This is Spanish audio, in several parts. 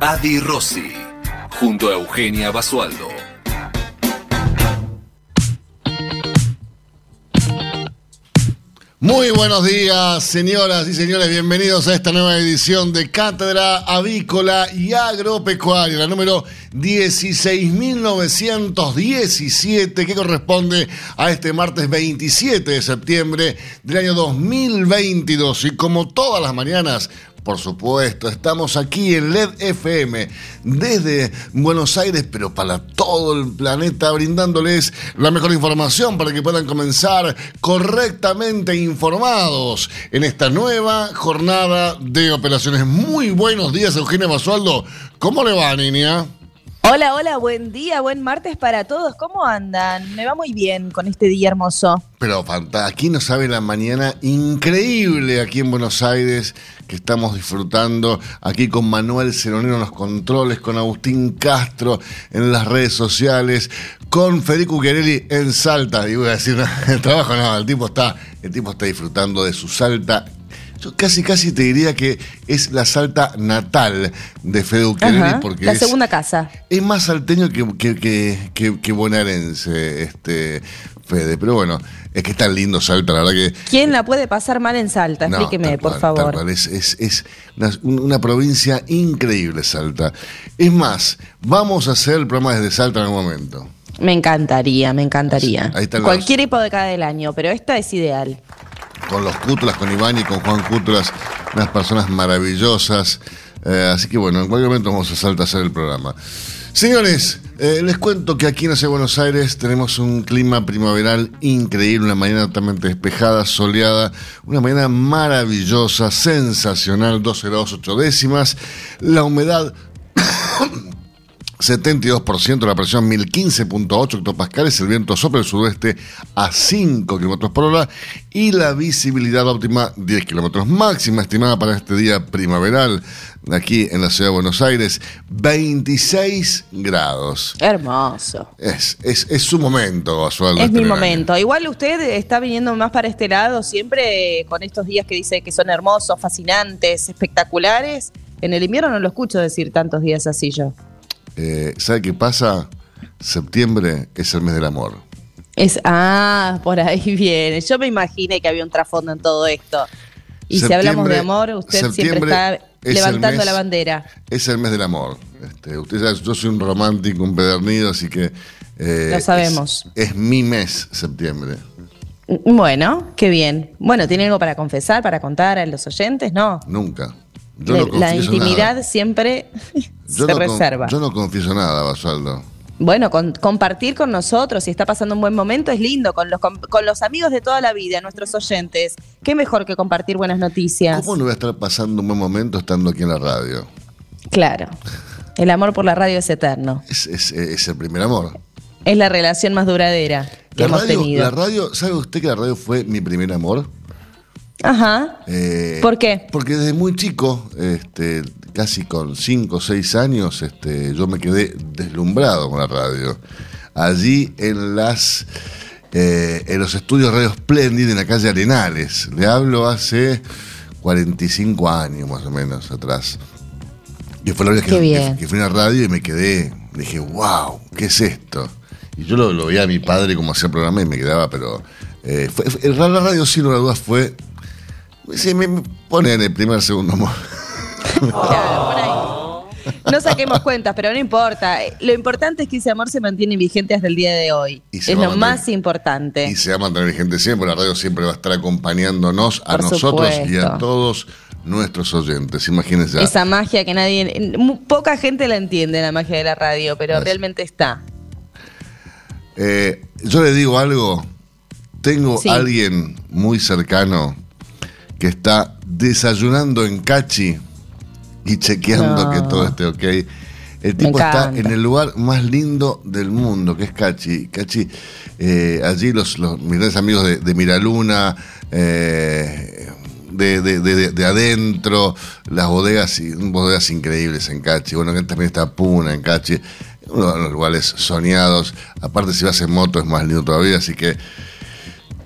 Adi Rossi, junto a Eugenia Basualdo. Muy buenos días, señoras y señores. Bienvenidos a esta nueva edición de Cátedra Avícola y Agropecuaria, la número 16.917, que corresponde a este martes 27 de septiembre del año 2022. Y como todas las mañanas, por supuesto, estamos aquí en LED FM desde Buenos Aires, pero para todo el planeta, brindándoles la mejor información para que puedan comenzar correctamente informados en esta nueva jornada de operaciones. Muy buenos días, Eugenia Basualdo. ¿Cómo le va, niña? Hola, hola, buen día, buen martes para todos. ¿Cómo andan? Me va muy bien con este día hermoso. Pero aquí no sabe la mañana increíble aquí en Buenos Aires que estamos disfrutando aquí con Manuel Ceronero en los controles, con Agustín Castro en las redes sociales, con Federico Querelli en Salta. Y voy a decir, el trabajo no, el tipo está, el tipo está disfrutando de su Salta yo casi, casi te diría que es la salta natal de Fede Ucchiarelli porque la segunda casa. Es más salteño que, que, que, bonaerense, este Fede. Pero bueno, es que es tan lindo Salta, la verdad que. ¿Quién la puede pasar mal en Salta? Explíqueme, por favor. Es, es, una, provincia increíble, Salta. Es más, vamos a hacer el programa desde Salta en algún momento. Me encantaría, me encantaría. Cualquier época del año, pero esta es ideal con los Cútulas, con Iván y con Juan Cútulas, unas personas maravillosas. Eh, así que bueno, en cualquier momento vamos a saltar a hacer el programa. Señores, eh, les cuento que aquí en la Buenos Aires tenemos un clima primaveral increíble, una mañana totalmente despejada, soleada, una mañana maravillosa, sensacional, 12 grados 8 décimas, la humedad 72%, la presión 1015.8 hectopascales, el viento sopla el sudoeste a 5 kilómetros por hora y la visibilidad óptima 10 kilómetros. Máxima estimada para este día primaveral aquí en la ciudad de Buenos Aires, 26 grados. Hermoso. Es, es, es su momento, Osvaldo. Es este mi momento. Igual usted está viniendo más para este lado, siempre con estos días que dice que son hermosos, fascinantes, espectaculares. En el invierno no lo escucho decir tantos días así yo. Eh, ¿Sabe qué pasa? Septiembre es el mes del amor. Es, ah, por ahí viene. Yo me imaginé que había un trasfondo en todo esto. Y si hablamos de amor, usted siempre está levantando la bandera. Es el mes del amor. Este, usted sabe, yo soy un romántico, un pedernido, así que. Eh, Lo sabemos. Es, mi mes, septiembre. Bueno, qué bien. Bueno, ¿tiene algo para confesar, para contar a los oyentes? No. Nunca la intimidad siempre se reserva. yo no confieso nada, Basaldo. Bueno, compartir con nosotros, si está pasando un buen momento, es lindo, con los, con, los amigos de toda la vida, nuestros oyentes. Qué mejor que compartir buenas noticias. ¿Cómo no voy a estar pasando un buen momento estando aquí en la radio? Claro. El amor por la radio es eterno. Es, el primer amor. Es la relación más duradera que hemos tenido. La radio, ¿sabe usted que la radio fue mi primer amor? Ajá. Eh, ¿Por qué? Porque desde muy chico, este, casi con 5 o 6 años, este, yo me quedé deslumbrado con la radio. Allí en las eh, en los estudios Radio Splendid en la calle Arenales. Le hablo hace 45 años más o menos atrás. Y fue la vez que, que, fui a la radio y me quedé, dije, wow, ¿qué es esto? Y yo lo, veía a mi padre como hacía el programa y me quedaba, pero... Eh, fue, la radio, sin lugar a dudas, fue Sí, me pone en el primer, segundo amor. No saquemos cuentas, pero no importa. Lo importante es que ese amor se mantiene vigente hasta el día de hoy. Es lo más importante. Y se va a mantener vigente siempre. La radio siempre va a estar acompañándonos a nosotros y a todos nuestros oyentes. Imagínense. Esa magia que nadie. Poca gente la entiende, la magia de la radio, pero realmente está. Eh, yo le digo algo. Tengo alguien muy cercano que está desayunando en Cachi y chequeando que todo esté ok. El tipo está en el lugar más lindo del mundo, que es Cachi. Cachi, eh, allí los, los mis amigos de, de Miraluna, eh, de, de, adentro, las bodegas, bodegas increíbles en Cachi. Bueno, también está Puna en Cachi, uno de los lugares soñados. Aparte, si vas en moto es más lindo todavía, así que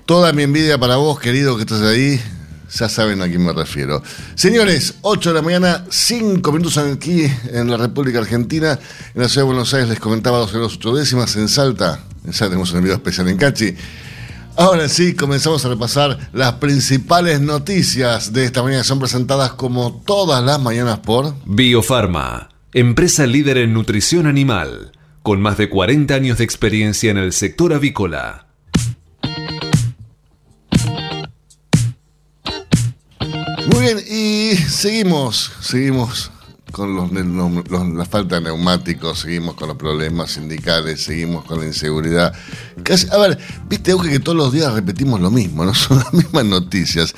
toda mi envidia para vos, querido, que estás ahí. Ya saben a quién me refiero. Señores, 8 de la mañana, 5 minutos aquí en la República Argentina. En la ciudad de Buenos Aires les comentaba dos grados ocho décimas. En Salta, Salta tenemos un envío especial en Cachi. Ahora sí, comenzamos a repasar las principales noticias de esta mañana son presentadas como todas las mañanas por Biofarma, empresa líder en nutrición animal, con más de 40 años de experiencia en el sector avícola. Bien, y seguimos, seguimos con los, la falta de neumáticos, seguimos con los problemas sindicales, seguimos con la inseguridad. a ver, viste, Auge, que todos los días repetimos lo mismo, no son las mismas noticias.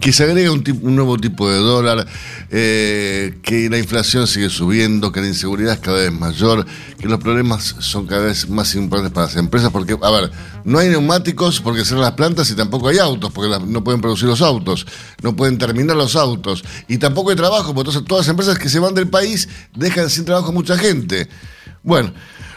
Que se agrega un, nuevo tipo de dólar, eh, que la inflación sigue subiendo, que la inseguridad es cada vez mayor, que los problemas son cada vez más importantes para las empresas, porque, a ver, no hay neumáticos porque cerran las plantas y tampoco hay autos, porque no pueden producir los autos, no pueden terminar los autos, y tampoco hay trabajo, porque entonces todas las empresas que se van del país dejan sin trabajo a mucha gente. Bueno,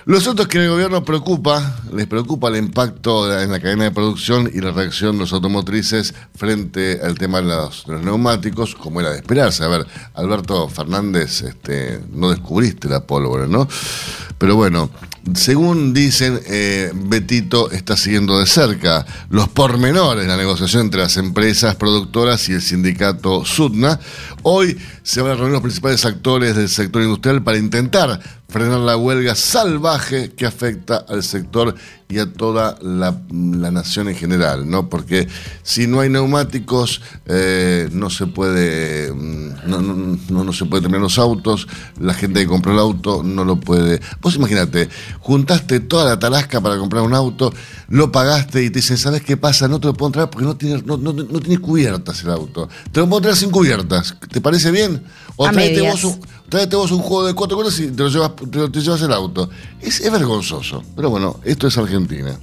lo cierto es que el gobierno preocupa, les preocupa el impacto en la cadena de producción y la reacción de los automotrices frente al tema de los, neumáticos, como era de esperarse. A ver, Alberto Fernández, este, no descubriste la pólvora, ¿no? Pero bueno, según dicen, eh, Betito está siguiendo de cerca los pormenores de la negociación entre las empresas productoras y el sindicato SUDNA. Hoy se van a reunir los principales actores del sector industrial para intentar frenar la huelga salvaje que afecta al sector y a toda la, nación en general, ¿no? Porque si no hay neumáticos, eh, no se puede, mm, no, no, no, se puede tener los autos, la gente que compró el auto no lo puede. Vos imagínate, juntaste toda la talasca para comprar un auto, lo pagaste y te dicen, ¿sabes qué pasa? No te lo puedo entrar porque no tiene, no, no, tiene cubiertas el auto. Te lo puedo traer sin cubiertas. ¿Te parece bien? O tráete vos, un, vos un juego de cuatro cuerdas y te lo llevas, te, llevas el auto. Es vergonzoso. Pero bueno, esto es Argentina.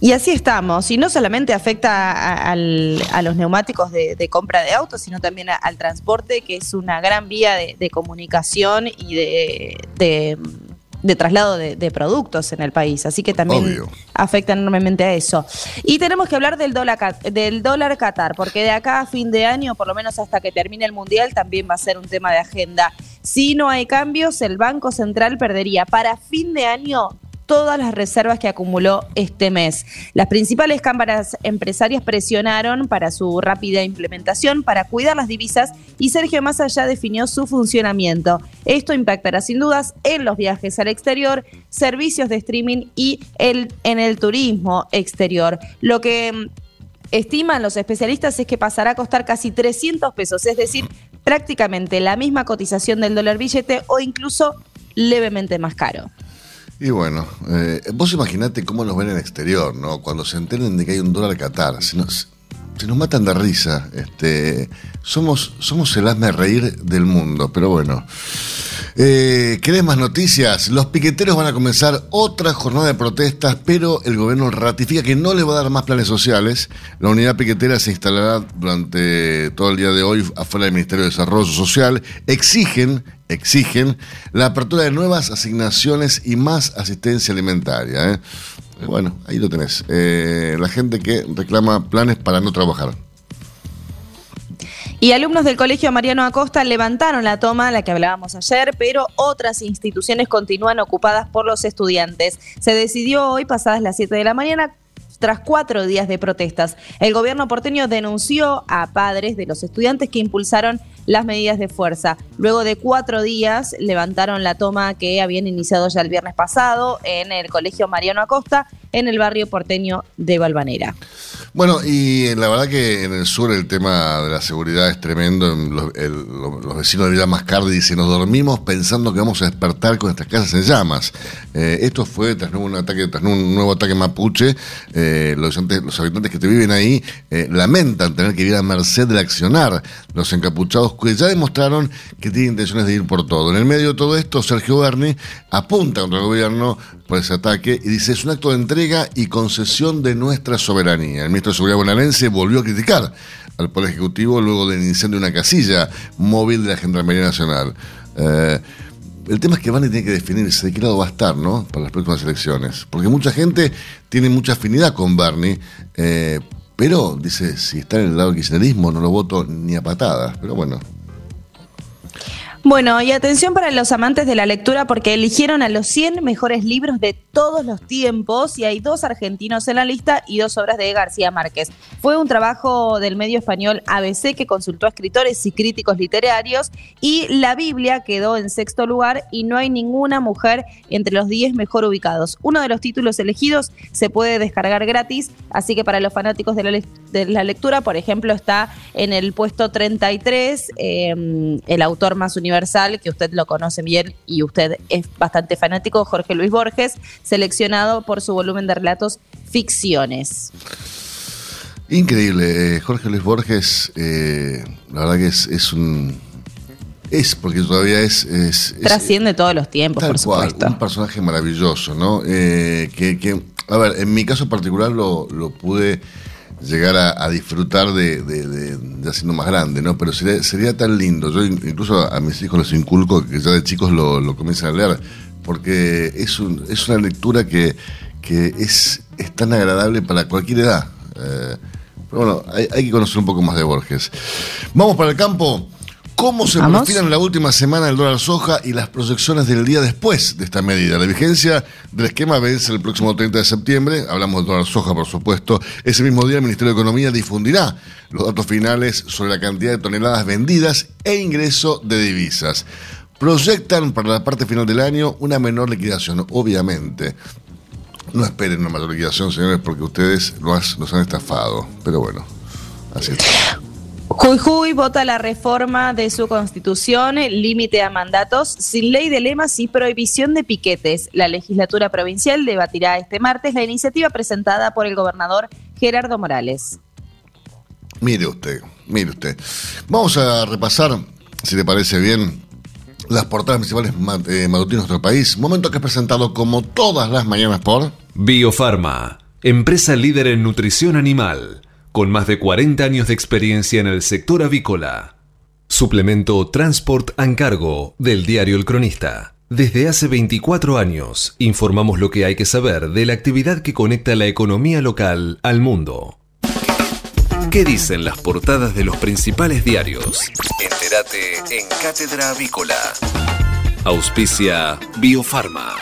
Y así estamos, y no solamente afecta a, los neumáticos de, compra de autos, sino también al transporte, que es una gran vía de, comunicación y de, traslado de, productos en el país. Así que también afecta enormemente a eso. Y tenemos que hablar del dólar, del dólar Qatar, porque de acá a fin de año, por lo menos hasta que termine el Mundial, también va a ser un tema de agenda. Si no hay cambios, el Banco Central perdería para fin de año todas las reservas que acumuló este mes. Las principales cámaras empresarias presionaron para su rápida implementación para cuidar las divisas y Sergio más allá definió su funcionamiento. Esto impactará sin dudas en los viajes al exterior, servicios de streaming y el, en el turismo exterior. Lo que mm, estiman los especialistas es que pasará a costar casi 300 pesos, es decir, prácticamente la misma cotización del dólar billete o incluso levemente más caro. Y bueno, eh, vos imaginate cómo nos ven en el exterior, ¿no? Cuando se enteren de que hay un dólar Qatar, se se nos matan de risa. Este, somos, somos el hazme reír del mundo, pero bueno. Eh, ¿Querés más noticias? Los piqueteros van a comenzar otra jornada de protestas, pero el gobierno ratifica que no le va a dar más planes sociales. La unidad piquetera se instalará durante todo el día de hoy afuera del Ministerio de Desarrollo Social. Exigen, exigen la apertura de nuevas asignaciones y más asistencia alimentaria. ¿eh? Bueno, ahí lo tenés. Eh, la gente que reclama planes para no trabajar. Y alumnos del Colegio Mariano Acosta levantaron la toma, la que hablábamos ayer, pero otras instituciones continúan ocupadas por los estudiantes. Se decidió hoy, pasadas las 7 de la mañana, tras cuatro días de protestas. El gobierno porteño denunció a padres de los estudiantes que impulsaron las medidas de fuerza. Luego de cuatro días levantaron la toma que habían iniciado ya el viernes pasado en el Colegio Mariano Acosta, en el barrio porteño de Valvanera. Bueno, y la verdad que en el sur el tema de la seguridad es tremendo. Los, los vecinos de Villa Mascardi dicen, nos dormimos pensando que vamos a despertar con estas casas en llamas. Eh, esto fue tras un ataque, tras un nuevo ataque mapuche. Eh, los, habitantes que te viven ahí eh, lamentan tener que vivir a merced del accionar los encapuchados que ya demostraron que tienen intenciones de ir por todo. En el medio de todo esto, Sergio Berni apunta contra el gobierno por ese ataque y dice, es un acto de entrega y concesión de nuestra soberanía. El ministro de Seguridad bonaerense volvió a criticar al Poder Ejecutivo luego del incendio de una casilla móvil de la Gendarmería Nacional. Eh, el tema es que Barney tiene que definirse de qué lado va a estar, ¿no? Para las próximas elecciones. Porque mucha gente tiene mucha afinidad con Bernie, eh, pero dice, si está en el lado del kirchnerismo no lo voto ni a patadas. Pero bueno, bueno, y atención para los amantes de la lectura porque eligieron a los 100 mejores libros de todos los tiempos y hay dos argentinos en la lista y dos obras de García Márquez. Fue un trabajo del medio español ABC que consultó a escritores y críticos literarios y la Biblia quedó en sexto lugar y no hay ninguna mujer entre los 10 mejor ubicados. Uno de los títulos elegidos se puede descargar gratis, así que para los fanáticos de la, de la lectura, por ejemplo, está en el puesto 33 eh, el autor más universal que usted lo conoce bien y usted es bastante fanático, Jorge Luis Borges, seleccionado por su volumen de relatos Ficciones. Increíble, eh, Jorge Luis Borges, eh, la verdad que es, un... Es, porque todavía es... Trasciende todos los tiempos, por supuesto. un personaje maravilloso, ¿no? Eh, que, a ver, en mi caso particular lo, lo pude llegar a, disfrutar de, de, haciendo más grande, ¿no? Pero sería, tan lindo. Yo incluso a mis hijos les inculco que ya de chicos lo, lo comiencen a leer, porque es, es una lectura que, que es, es tan agradable para cualquier edad. Eh, pero bueno, hay que conocer un poco más de Borges. Vamos para el campo. ¿Cómo se en la última semana el dólar soja y las proyecciones del día después de esta medida? La vigencia del esquema vence el próximo 30 de septiembre. Hablamos del dólar soja, por supuesto. Ese mismo día el Ministerio de Economía difundirá los datos finales sobre la cantidad de toneladas vendidas e ingreso de divisas. Proyectan para la parte final del año una menor liquidación, obviamente. No esperen una mayor liquidación, señores, porque ustedes nos han estafado. Pero bueno, así es. Jujuy vota la reforma de su constitución, límite a mandatos, sin ley de lemas y prohibición de piquetes. La legislatura provincial debatirá este martes la iniciativa presentada por el gobernador Gerardo Morales. Mire usted, mire usted. Vamos a repasar, si le parece bien, las portadas principales eh, matutinas de nuestro país. Momento que es presentado como todas las mañanas por Biofarma, empresa líder en nutrición animal con más de 40 años de experiencia en el sector avícola. Suplemento Transport and Cargo del diario El Cronista. Desde hace 24 años informamos lo que hay que saber de la actividad que conecta la economía local al mundo. ¿Qué dicen las portadas de los principales diarios? Entérate en Cátedra Avícola. Auspicia Biofarma.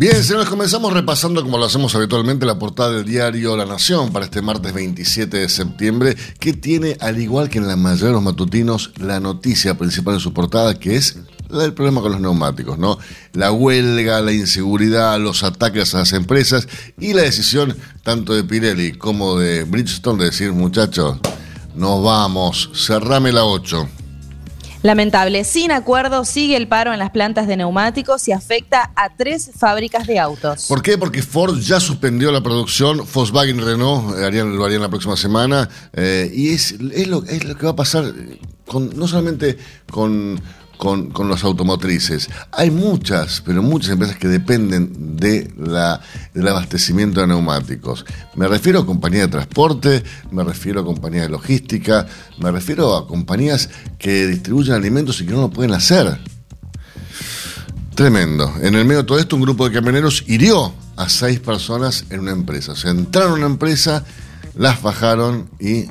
Bien, señores, comenzamos repasando, como lo hacemos habitualmente, la portada del diario La Nación para este martes 27 de septiembre, que tiene, al igual que en la mayoría de los matutinos, la noticia principal de su portada, que es el problema con los neumáticos, ¿no? La huelga, la inseguridad, los ataques a las empresas y la decisión tanto de Pirelli como de Bridgestone de decir, muchachos, nos vamos, cerrame la 8. Lamentable. Sin acuerdo, sigue el paro en las plantas de neumáticos y afecta a tres fábricas de autos. ¿Por qué? Porque Ford ya suspendió la producción, Volkswagen y Renault eh, harían, lo harían la próxima semana. Eh, y es, es, lo, es lo que va a pasar con, no solamente con con, los automotrices. Hay muchas, pero muchas empresas que dependen del abastecimiento de neumáticos. Me refiero a compañías de transporte, me refiero a compañías de logística, me refiero a compañías que distribuyen alimentos y que no lo pueden hacer. Tremendo. En el medio de todo esto, un grupo de camioneros hirió a seis personas en una empresa. O sea, entraron a una empresa, las bajaron y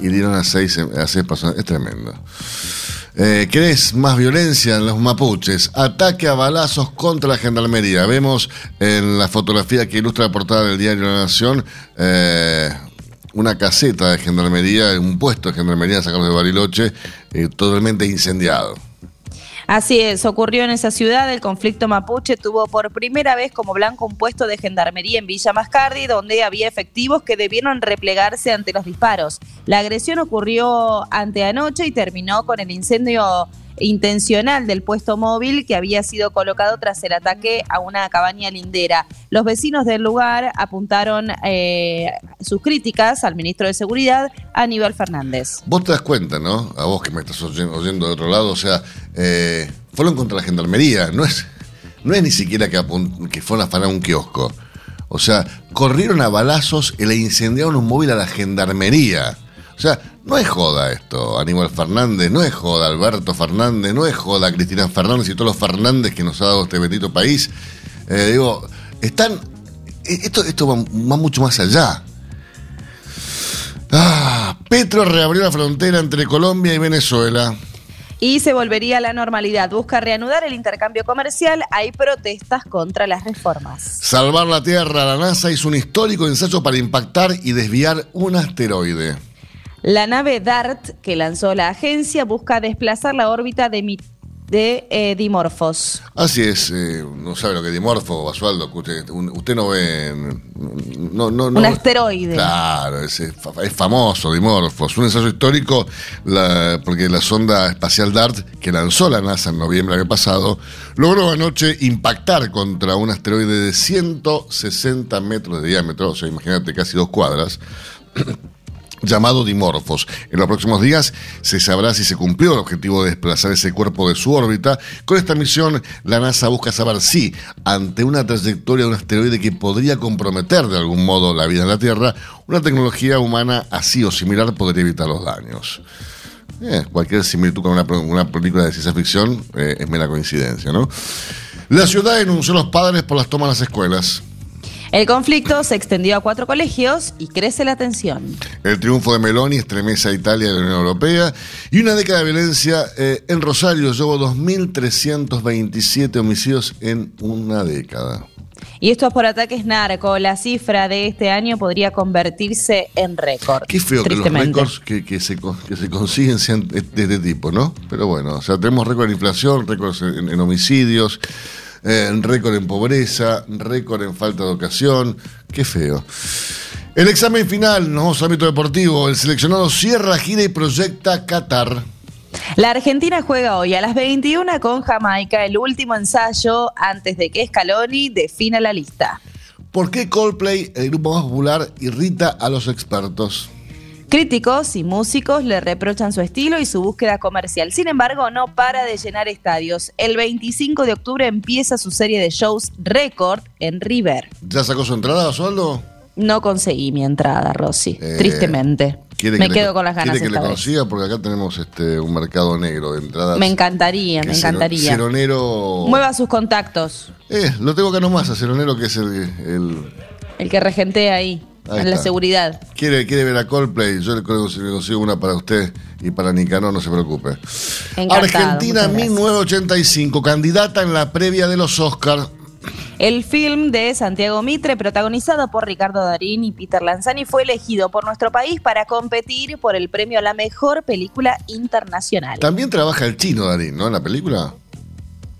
hirieron a seis, a seis personas. Es tremendo. Eh, ¿Querés más violencia en los mapuches? Ataque a balazos contra la gendarmería. Vemos en la fotografía que ilustra la portada del diario La Nación eh, una caseta de gendarmería, un puesto de gendarmería sacado de Bariloche, eh, totalmente incendiado. Así es, ocurrió en esa ciudad. El conflicto mapuche tuvo por primera vez como blanco un puesto de gendarmería en Villa Mascardi, donde había efectivos que debieron replegarse ante los disparos. La agresión ocurrió anteanoche y terminó con el incendio intencional del puesto móvil que había sido colocado tras el ataque a una cabaña lindera. Los vecinos del lugar apuntaron eh, sus críticas al ministro de Seguridad, Aníbal Fernández. Vos te das cuenta, ¿no? A vos que me estás oyendo, de otro lado, o sea, eh, fueron contra la gendarmería, no es, no es ni siquiera que, que fueron a afanar un kiosco. O sea, corrieron a balazos y le incendiaron un móvil a la gendarmería. O sea, no es joda esto, Aníbal Fernández, no es joda Alberto Fernández, no es joda Cristina Fernández y todos los Fernández que nos ha dado este bendito país. Eh, digo, están. Eh, esto, esto va, mucho más allá. Ah, Petro reabrió la frontera entre Colombia y Venezuela. Y se volvería a la normalidad. Busca reanudar el intercambio comercial. Hay protestas contra las reformas. Salvar la Tierra. La NASA hizo un histórico ensayo para impactar y desviar un asteroide. La nave DART que lanzó la agencia busca desplazar la órbita de, de eh, Dimorphos. Así es, eh, no sabe lo que es Dimorfo, Basualdo, usted, usted no ve... No, no, un asteroide. Claro, es, famoso Dimorphos, un ensayo histórico porque la sonda espacial DART que lanzó la NASA en noviembre del pasado logró anoche impactar contra un asteroide de 160 metros de diámetro, o sea, imagínate casi dos cuadras llamado Dimorphos. En los próximos días se sabrá si se cumplió el objetivo de desplazar ese cuerpo de su órbita. Con esta misión, la NASA busca saber si, ante una trayectoria de un asteroide que podría comprometer de algún modo la vida en la Tierra, una tecnología humana así o similar podría evitar los daños. Eh, cualquier similitud con una, película de ciencia ficción eh, es mera coincidencia, ¿no? La ciudad denunció a los padres por las tomas de las escuelas. El conflicto se extendió a cuatro colegios y crece la tensión. El triunfo de Meloni estremece a Italia y la Unión Europea. Y una década de violencia eh, en Rosario llevó 2.327 homicidios en una década. Y esto es por ataques narco. La cifra de este año podría convertirse en récord. Qué feo que los récords que, se, consiguen sean de este tipo, ¿no? Pero bueno, o sea, tenemos récord en inflación, récords en homicidios. Eh, récord en pobreza, récord en falta de educación. Qué feo. El examen final, nos vamos al ámbito deportivo. El seleccionado cierra, gira y proyecta Qatar. La Argentina juega hoy a las 21 con Jamaica, el último ensayo antes de que Scaloni defina la lista. ¿Por qué Coldplay, el grupo más popular, irrita a los expertos? Críticos y músicos le reprochan su estilo y su búsqueda comercial. Sin embargo, no para de llenar estadios. El 25 de octubre empieza su serie de shows récord en River. ¿Ya sacó su entrada, Osvaldo? No conseguí mi entrada, Rosy. Eh, tristemente. Me quedo con las ganas. ¿Quiere que le consiga? Porque acá tenemos este, un mercado negro de entradas. Me encantaría, me encantaría. Ceronero. Mueva sus contactos. Eh, lo tengo acá nomás, a Ceronero, que es el. El, el que regentea ahí en la seguridad. ¿Quiere, quiere ver a Coldplay, yo le consigo una para usted y para Nicanor, no se preocupe. Argentina 1985, candidata en la previa de los Oscars. El film de Santiago Mitre, protagonizado por Ricardo Darín y Peter Lanzani, fue elegido por nuestro país para competir por el premio a la mejor película internacional. También trabaja el chino Darín, ¿no? En la película.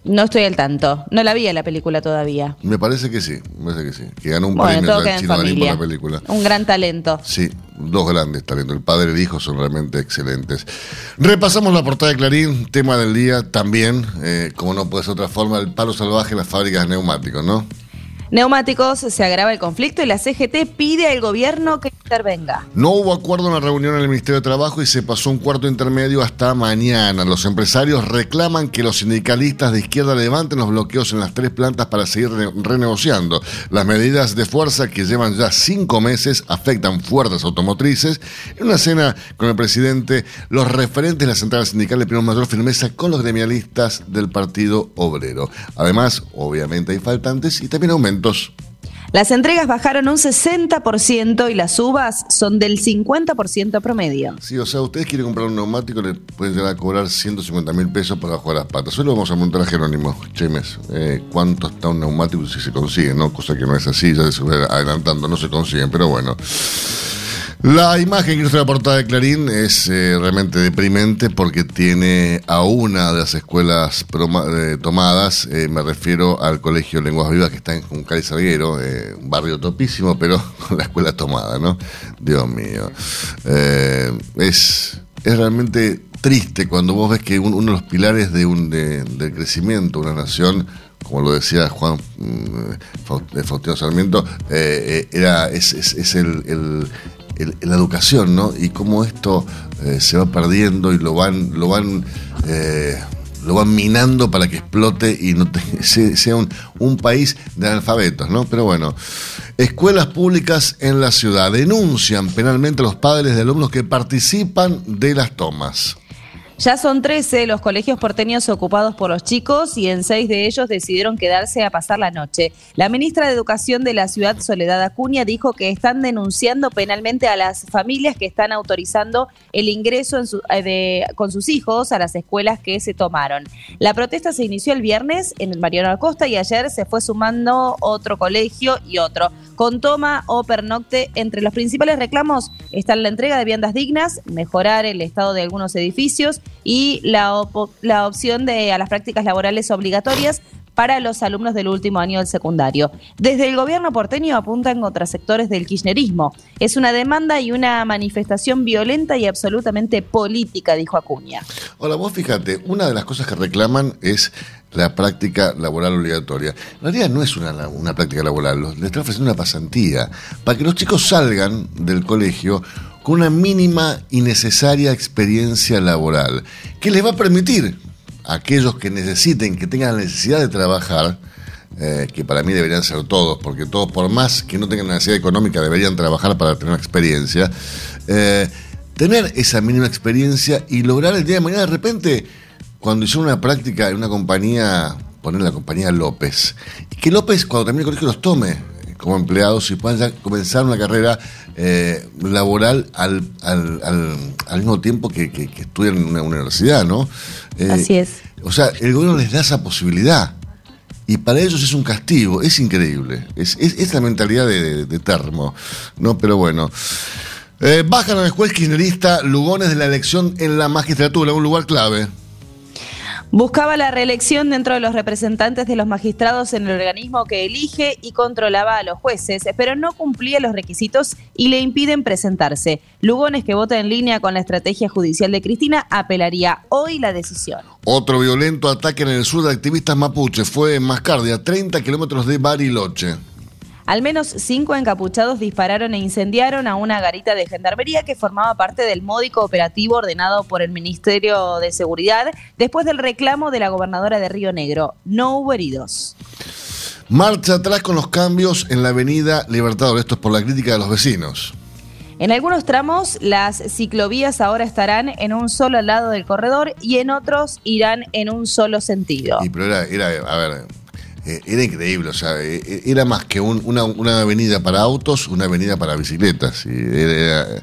No estoy al tanto. No la vi en la película todavía. Me parece que sí. Me parece que sí. Que ganó un premio chino por la película. Un gran talento. Sí, dos grandes talentos. El padre y el hijo son realmente excelentes. Repasamos la portada de Clarín, tema del día también, eh, como no puede ser otra forma, el palo salvaje en las fábricas de neumáticos, ¿no? Neumáticos se agrava el conflicto y la CGT pide al gobierno que intervenga. No hubo acuerdo en la reunión en el Ministerio de Trabajo y se pasó un cuarto intermedio hasta mañana. Los empresarios reclaman que los sindicalistas de izquierda levanten los bloqueos en las tres plantas para seguir renegociando. Las medidas de fuerza que llevan ya cinco meses afectan fuerzas automotrices. En una cena con el presidente, los referentes de la central sindical le pidieron mayor firmeza con los gremialistas del Partido Obrero. Además, obviamente hay faltantes y también las entregas bajaron un 60% y las uvas son del 50% promedio. Sí, o sea, ustedes quieren comprar un neumático, le pueden llegar a cobrar 150 mil pesos para jugar las patas. Hoy lo vamos a montar a Jerónimo, Chemes. Eh, ¿Cuánto está un neumático si se consigue? no Cosa que no es así, ya se adelantando, no se consiguen, pero bueno. La imagen que en la portada de Clarín es eh, realmente deprimente porque tiene a una de las escuelas eh, tomadas, eh, me refiero al Colegio Lenguas Vivas que está en Juncal Salguero, un barrio topísimo, pero con la escuela tomada, ¿no? Dios mío. es, es realmente triste cuando vos ves que uno de los pilares de un, del crecimiento de una nación como lo decía Juan mm, Faustino Sarmiento, era, es, es, el, la educación, ¿no? Y cómo esto eh, se va perdiendo y lo van, lo van, eh, lo van minando para que explote y no sea un, un, país de analfabetos, ¿no? Pero bueno, escuelas públicas en la ciudad denuncian penalmente a los padres de alumnos que participan de las tomas. Ya son 13 los colegios porteños ocupados por los chicos y en seis de ellos decidieron quedarse a pasar la noche. La ministra de Educación de la ciudad, Soledad Acuña, dijo que están denunciando penalmente a las familias que están autorizando el ingreso eh, con sus hijos a las escuelas que se tomaron. La protesta se inició el viernes en el Mariano Acosta y ayer se fue sumando otro colegio y otro. Con toma o pernocte, entre los principales reclamos están la entrega de viandas dignas, mejorar el estado de algunos edificios, y la, la opción de a las prácticas laborales obligatorias para los alumnos del último año del secundario. Desde el gobierno porteño apuntan contra sectores del kirchnerismo. Es una demanda y una manifestación violenta y absolutamente política, dijo Acuña. Hola, vos fíjate, una de las cosas que reclaman es la práctica laboral obligatoria. En realidad no es una, una práctica laboral, les están ofreciendo una pasantía para que los chicos salgan del colegio con una mínima y necesaria experiencia laboral, que les va a permitir a aquellos que necesiten, que tengan la necesidad de trabajar, eh, que para mí deberían ser todos, porque todos, por más que no tengan necesidad económica, deberían trabajar para tener experiencia, eh, tener esa mínima experiencia y lograr el día de mañana, de repente, cuando hicieron una práctica en una compañía, poner la compañía López, y que López, cuando termine el colegio, los tome como empleados y puedan ya comenzar una carrera eh, laboral al, al, mismo tiempo que, estudian en una universidad, ¿no? Eh, Así es. O sea, el gobierno les da esa posibilidad. Y para ellos es un castigo, es increíble. Es, es, la mentalidad de, termo, ¿no? Pero bueno. Eh, bajan a la escuela kirchnerista Lugones de la elección en la magistratura, un lugar clave. Buscaba la reelección dentro de los representantes de los magistrados en el organismo que elige y controlaba a los jueces, pero no cumplía los requisitos y le impiden presentarse. Lugones, que vota en línea con la estrategia judicial de Cristina, apelaría hoy la decisión. Otro violento ataque en el sur de activistas mapuche fue en Mascardia, 30 kilómetros de Bariloche. Al menos cinco encapuchados dispararon e incendiaron a una garita de gendarmería que formaba parte del módico operativo ordenado por el Ministerio de Seguridad después del reclamo de la gobernadora de Río Negro. No hubo heridos. Marcha atrás con los cambios en la avenida Libertador. Esto es por la crítica de los vecinos. En algunos tramos las ciclovías ahora estarán en un solo lado del corredor y en otros irán en un solo sentido. Y pero era, era a ver, eh, era increíble, o sea, eh, eh, era más que una, avenida para autos, una avenida para bicicletas. Y era,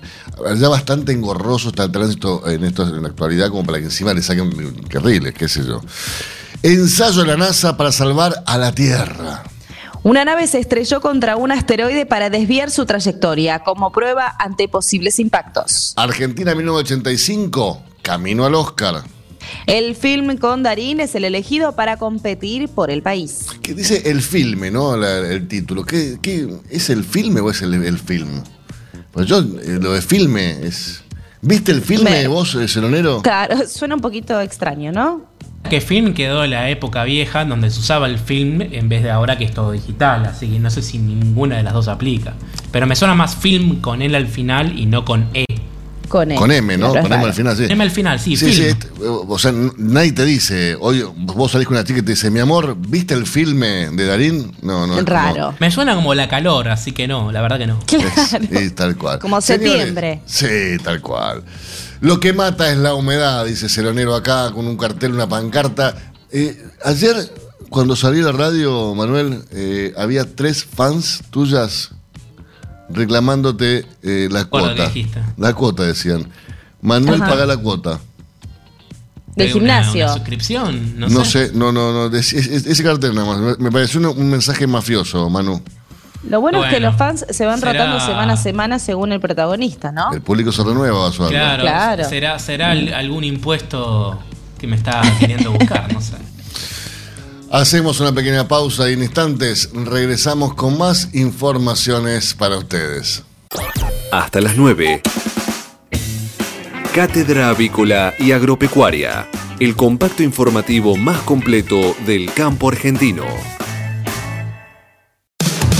ya bastante engorroso está el tránsito en, esto, en la actualidad como para que encima le saquen carriles, qué sé yo. Ensayo de la NASA para salvar a la Tierra. Una nave se estrelló contra un asteroide para desviar su trayectoria como prueba ante posibles impactos. Argentina 1985, camino al Oscar. El film con Darín es el elegido para competir por el país. ¿Qué dice el filme, no? el título. ¿Qué, es el filme o es el, film? Pues yo, eh, lo de filme es. ¿Viste el filme vos, eh, Celonero? Claro, suena un poquito extraño, ¿no? Que film quedó en la época vieja donde se usaba el film en vez de ahora que es todo digital, así que no sé si ninguna de las dos aplica. Pero me suena más film con él al final y no con E. Con, M, ¿no? Con M al final, sí. M al final, sí. Sí, sí. o sea, nadie te dice, oye, vos salís con una chica y te dice, mi amor, ¿viste el filme de Darín? No, no. Raro. Me suena como la calor, así que no, la verdad que no. Claro. Sí, tal cual. Como septiembre. sí, tal cual. Lo que mata es la humedad, dice Ceronero acá, con un cartel, una pancarta. Eh, ayer, cuando salí a la radio, Manuel, eh, había tres fans tuyas reclamándote eh, la cuota. La cuota, decían. Manuel paga la cuota. ¿Del gimnasio? Una, suscripción? No, sé. no, no, no. ese cartel nada más. Me, pareció un, mensaje mafioso, Manu. Lo bueno, es que los fans se van será- rotando semana a semana según el protagonista, ¿no? El público se renueva a su. Claro, Claro. será, será al- algún impuesto que me está queriendo buscar, no sé. Hacemos una pequeña pausa y en instantes regresamos con más informaciones para ustedes. Hasta las 9. Cátedra Avícola y Agropecuaria, el compacto informativo más completo del campo argentino.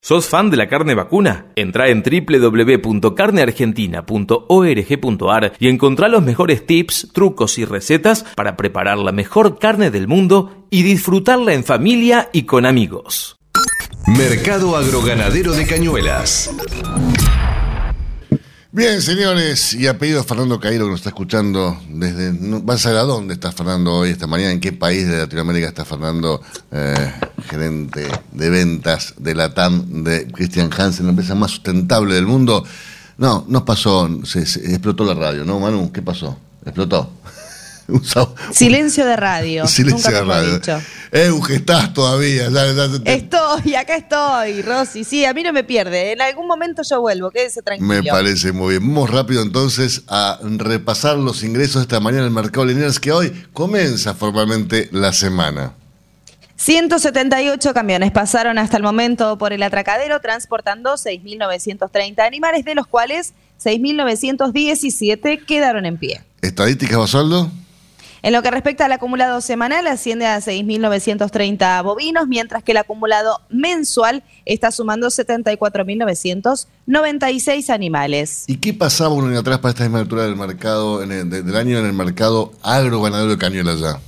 ¿Sos fan de la carne vacuna? Entrá en www.carneargentina.org.ar y encontrá los mejores tips, trucos y recetas para preparar la mejor carne del mundo y disfrutarla en familia y con amigos. Mercado Agroganadero de Cañuelas. Bien, señores, y a pedido de Fernando Cairo que nos está escuchando desde... ¿Vas a saber a dónde está Fernando hoy, esta mañana? ¿En qué país de Latinoamérica está Fernando, eh, gerente de ventas de la TAM de Christian Hansen, la empresa más sustentable del mundo? No, nos pasó, se explotó la radio, ¿no, Manu? ¿Qué pasó? Explotó. Un sab- Silencio de radio. Silencio Nunca de radio. dicho. Euge, estás todavía. ya- ya te- Estoy, acá estoy, Rosy. Sí, a mí no me pierde. En algún momento yo vuelvo, quédese tranquilo. Me parece muy bien. Vamos rápido entonces a repasar los ingresos de esta mañana en el mercado Liniers que hoy comienza formalmente la semana. 178 camiones pasaron hasta el momento por el atracadero transportando 6.930 animales, de los cuales 6.917 quedaron en pie. ¿Estadísticas, Basualdo? En lo que respecta al acumulado semanal, asciende a 6.930 bovinos, mientras que el acumulado mensual está sumando 74.996 animales. ¿Y qué pasaba un año atrás para esta misma altura del mercado, en el- de- del año en el mercado agroganadero de Cañuela ya?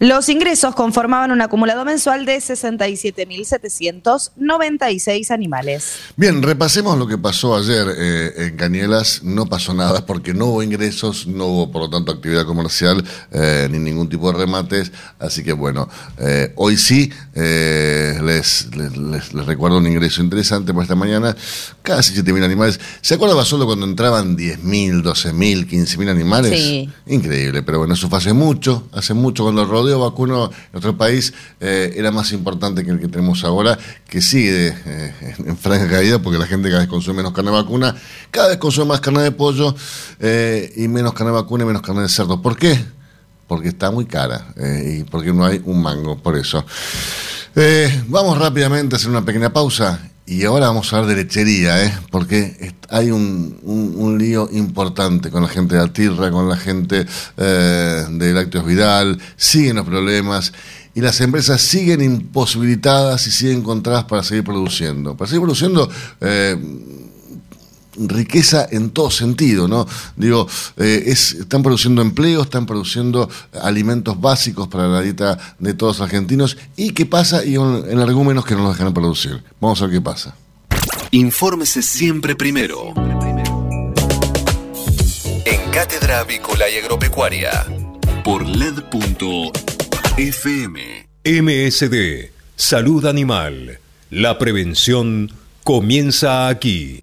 Los ingresos conformaban un acumulado mensual de 67.796 animales. Bien, repasemos lo que pasó ayer eh, en Cañuelas. No pasó nada porque no hubo ingresos, no hubo por lo tanto actividad comercial eh, ni ningún tipo de remates. Así que bueno, eh, hoy sí les, les, les- les recuerdo un ingreso interesante por esta mañana. Casi 7.000 animales. ¿Se acuerda solo cuando entraban 10.000, 12.000, 15.000 animales? Sí. Increíble, pero bueno, eso fue hace mucho, hace mucho cuando el rodeo vacuno en nuestro país eh, era más importante que el que tenemos ahora, que sigue eh, en franca caída porque la gente cada vez consume menos carne vacuna, cada vez consume más carne de pollo eh, y menos carne vacuna y menos carne de cerdo. ¿Por qué? Porque está muy cara y porque no hay un mango, por eso. Vamos rápidamente a hacer una pequeña pausa y ahora vamos a hablar de lechería, ¿eh? porque hay un, un- lío importante con la gente de Atirra, con la gente eh, de Lácteos Vidal, siguen los problemas y las empresas siguen imposibilitadas y siguen encontradas para seguir produciendo. Para seguir produciendo... eh, riqueza en todo sentido, ¿no? Digo, eh, es, están produciendo empleo, están produciendo alimentos básicos para la dieta de todos los argentinos. ¿Y qué pasa? Y en energúmenos que no los dejan producir. Vamos a ver qué pasa. Infórmese siempre primero. En Cátedra Avícola y Agropecuaria. Por LED.fm. MSD, Salud Animal. La prevención comienza aquí.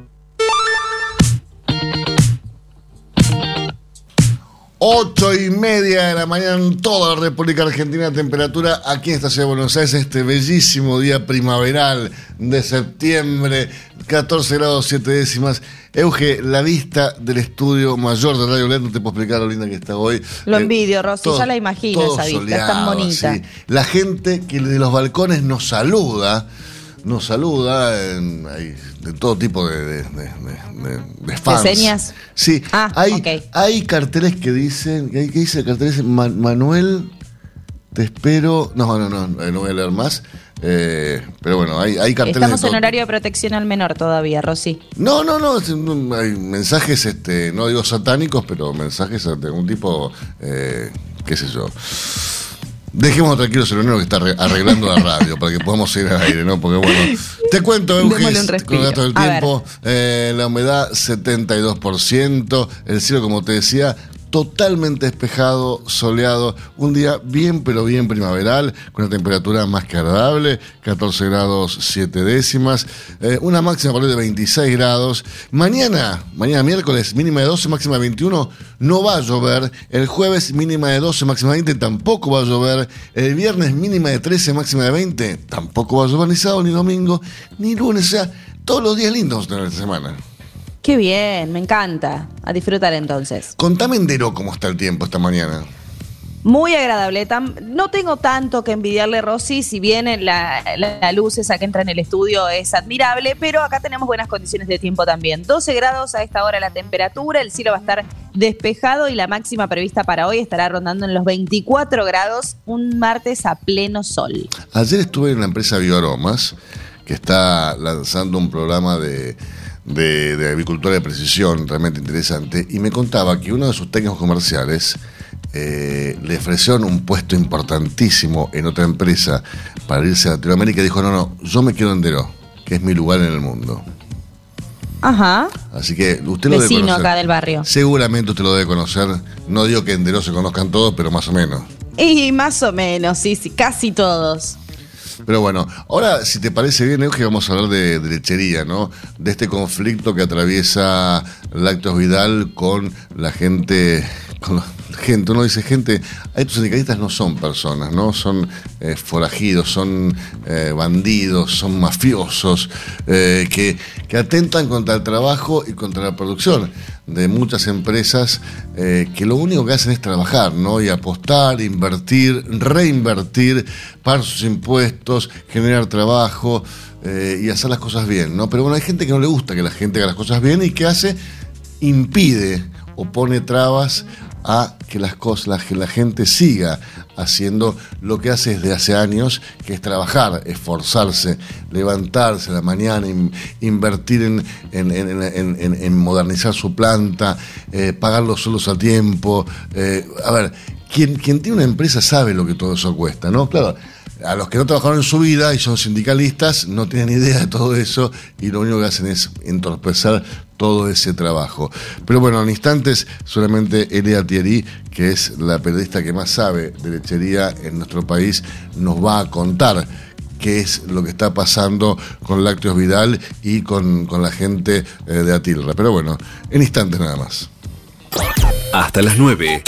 Ocho y media de la mañana en toda la República Argentina, temperatura aquí en esta ciudad de Buenos Aires, este bellísimo día primaveral de septiembre, 14 grados 7 décimas. Euge, la vista del estudio mayor de Radio LED, no te puedo explicar lo linda que está hoy. Lo Eh, envidio, Rosy, ya la imagino esa vista, es tan bonita. La gente que de los balcones nos saluda, nos saluda en, hay de todo tipo de, de, de- fans. señas? Sí, Ah, hay, hay carteles que dicen, ¿qué dice el cartel? Dice, "Ma- Manuel, te espero. No, no, no, no voy a leer más. Eh, pero bueno, hay, hay carteles. Estamos en horario de protección al menor todavía, Rosy. No, no, no, hay mensajes, este, no digo satánicos, pero mensajes de algún tipo, eh, qué sé yo. Dejemos tranquilos el Leonero que está arre- arreglando la radio para que podamos ir al aire, ¿no? Porque bueno, te cuento, Eugenio, con el gasto del tiempo, eh, la humedad 72%, el cielo, como te decía, totalmente despejado, soleado, un día bien pero bien primaveral, con una temperatura más que agradable, 14 grados 7 décimas, eh, una máxima de 26 grados. Mañana, mañana miércoles, mínima de 12, máxima de 21, no va a llover. El jueves, mínima de 12, máxima de 20, tampoco va a llover. El viernes, mínima de 13, máxima de 20, tampoco va a llover ni sábado, ni domingo, ni lunes, o sea, todos los días lindos de esta semana. Qué bien, me encanta. A disfrutar entonces. Contame entero cómo está el tiempo esta mañana. Muy agradable. Tam- no tengo tanto que envidiarle, Rosy, si bien la, la- la luz esa que entra en el estudio es admirable, pero acá tenemos buenas condiciones de tiempo también. 12 grados a esta hora la temperatura, el cielo va a estar despejado y la máxima prevista para hoy estará rondando en los 24 grados, un martes a pleno sol. Ayer estuve en la empresa Bioaromas, que está lanzando un programa de, de, de agricultura de precisión realmente interesante, y me contaba que uno de sus técnicos comerciales eh, le ofrecieron un puesto importantísimo en otra empresa para irse a Latinoamérica y dijo, no, no, yo me quedo en Deró, que es mi lugar en el mundo. Ajá. Así que usted lo debe Vecino conocer. acá del barrio. Seguramente usted lo debe conocer. No digo que en Deró se conozcan todos, pero más o menos. Y más o menos, sí, sí, casi todos. Pero bueno, ahora, si te parece bien, Euge, vamos a hablar de, de lechería, ¿no? De este conflicto que atraviesa Lácteos Vidal con la gente. Con gente, uno dice gente, estos sindicalistas no son personas, ¿no? Son eh, forajidos, son eh, bandidos, son mafiosos, eh, que, que atentan contra el trabajo y contra la producción de muchas empresas que lo único que hacen es trabajar, ¿no? Y apostar, invertir, reinvertir, pagar sus impuestos, generar trabajo y hacer las cosas bien, ¿no? Pero bueno, hay gente que no le gusta que la gente haga las cosas bien y que hace, impide o pone trabas a que las cosas, que la gente siga haciendo lo que hace desde hace años, que es trabajar, esforzarse, levantarse a la mañana, in- invertir en, modernizar su planta, eh, pagar los sueldos a tiempo. eh, a ver, quien tiene una empresa sabe lo que todo eso cuesta, ¿no? Claro. A los que no trabajaron en su vida y son sindicalistas no tienen idea de todo eso y lo único que hacen es entorpecer todo ese trabajo. Pero bueno, en instantes solamente Elia Thierry, que es la periodista que más sabe de lechería en nuestro país, nos va a contar qué es lo que está pasando con Lácteos Vidal y con, con la gente eh, de Atilra. Pero bueno, en instantes nada más. Hasta las 9.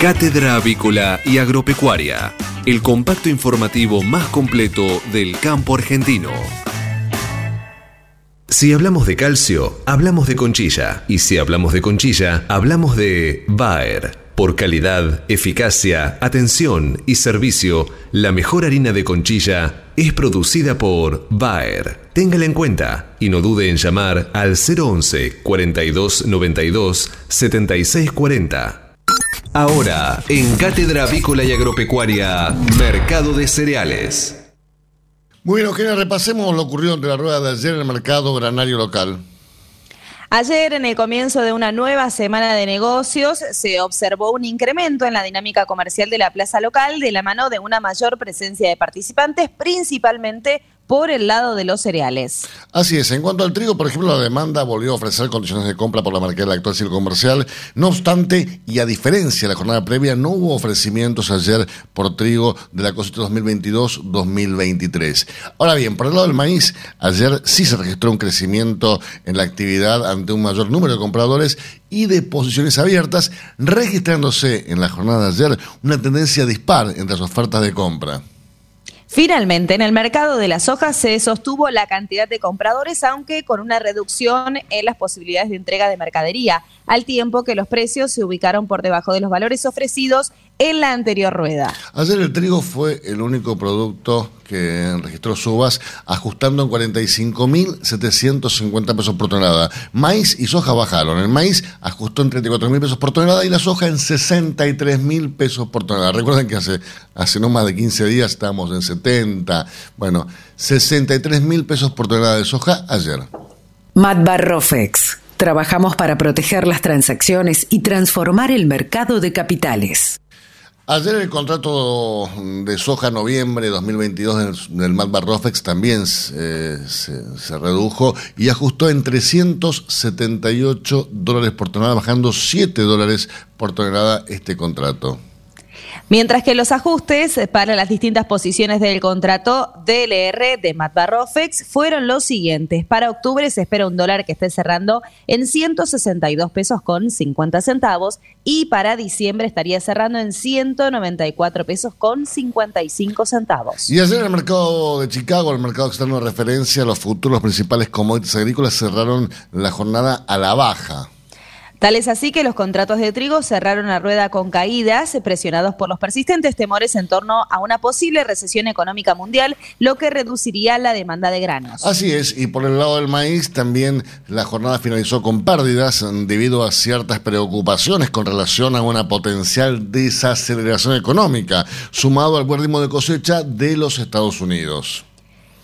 Cátedra Avícola y Agropecuaria, el compacto informativo más completo del campo argentino. Si hablamos de calcio, hablamos de conchilla. Y si hablamos de conchilla, hablamos de Bayer. Por calidad, eficacia, atención y servicio, la mejor harina de conchilla es producida por Bayer. Téngala en cuenta y no dude en llamar al 011 42 92 76 40. Ahora, en Cátedra Avícola y Agropecuaria, Mercado de Cereales. Bien, Eugenia, repasemos lo ocurrido ante la rueda de ayer en el mercado granario local. Ayer, en el comienzo de una nueva semana de negocios, se observó un incremento en la dinámica comercial de la plaza local de la mano de una mayor presencia de participantes, principalmente por el lado de los cereales. Así es, en cuanto al trigo, por ejemplo, la demanda volvió a ofrecer condiciones de compra por la marca del actual ciclo comercial. No obstante, y a diferencia de la jornada previa, no hubo ofrecimientos ayer por trigo de la cosecha 2022-2023. Ahora bien, por el lado del maíz, ayer sí se registró un crecimiento en la actividad ante un mayor número de compradores y de posiciones abiertas, registrándose en la jornada de ayer una tendencia dispar entre las ofertas de compra. Finalmente, en el mercado de las hojas se sostuvo la cantidad de compradores, aunque con una reducción en las posibilidades de entrega de mercadería, al tiempo que los precios se ubicaron por debajo de los valores ofrecidos en la anterior rueda. Ayer el trigo fue el único producto que registró subas, ajustando en 45.750 pesos por tonelada. Maíz y soja bajaron. El maíz ajustó en 34.000 pesos por tonelada y la soja en 63.000 pesos por tonelada. Recuerden que hace, hace no más de 15 días estábamos en 70. Bueno, 63.000 pesos por tonelada de soja ayer. Matbarrofex. Trabajamos para proteger las transacciones y transformar el mercado de capitales. Ayer el contrato de soja noviembre 2022 del, del Matbar Rofex también eh, se, se redujo y ajustó en 378 dólares por tonelada, bajando 7 dólares por tonelada este contrato. Mientras que los ajustes para las distintas posiciones del contrato DLR de Matbarrofex fueron los siguientes. Para octubre se espera un dólar que esté cerrando en 162 pesos con 50 centavos y para diciembre estaría cerrando en 194 pesos con 55 centavos. Y ayer en el mercado de Chicago, el mercado externo de referencia, los futuros principales commodities agrícolas cerraron la jornada a la baja. Tal es así que los contratos de trigo cerraron la rueda con caídas, presionados por los persistentes temores en torno a una posible recesión económica mundial, lo que reduciría la demanda de granos. Así es, y por el lado del maíz también la jornada finalizó con pérdidas debido a ciertas preocupaciones con relación a una potencial desaceleración económica, sumado al buen ritmo de cosecha de los Estados Unidos.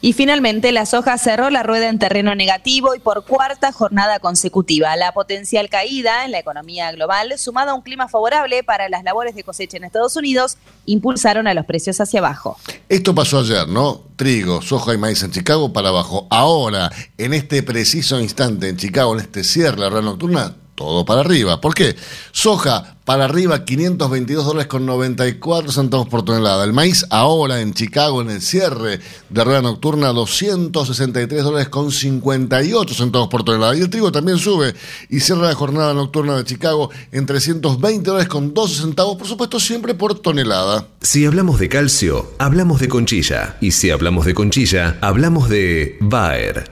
Y finalmente la soja cerró la rueda en terreno negativo y por cuarta jornada consecutiva. La potencial caída en la economía global, sumada a un clima favorable para las labores de cosecha en Estados Unidos, impulsaron a los precios hacia abajo. Esto pasó ayer, ¿no? Trigo, soja y maíz en Chicago para abajo. Ahora, en este preciso instante en Chicago, en este cierre, la rueda nocturna, todo para arriba. ¿Por qué? Soja para arriba, 522 dólares con 94 centavos por tonelada. El maíz ahora en Chicago, en el cierre de rueda nocturna, 263 dólares con 58 centavos por tonelada. Y el trigo también sube y cierra la jornada nocturna de Chicago en 320 dólares con 12 centavos, por supuesto, siempre por tonelada. Si hablamos de calcio, hablamos de conchilla. Y si hablamos de conchilla, hablamos de Bayer.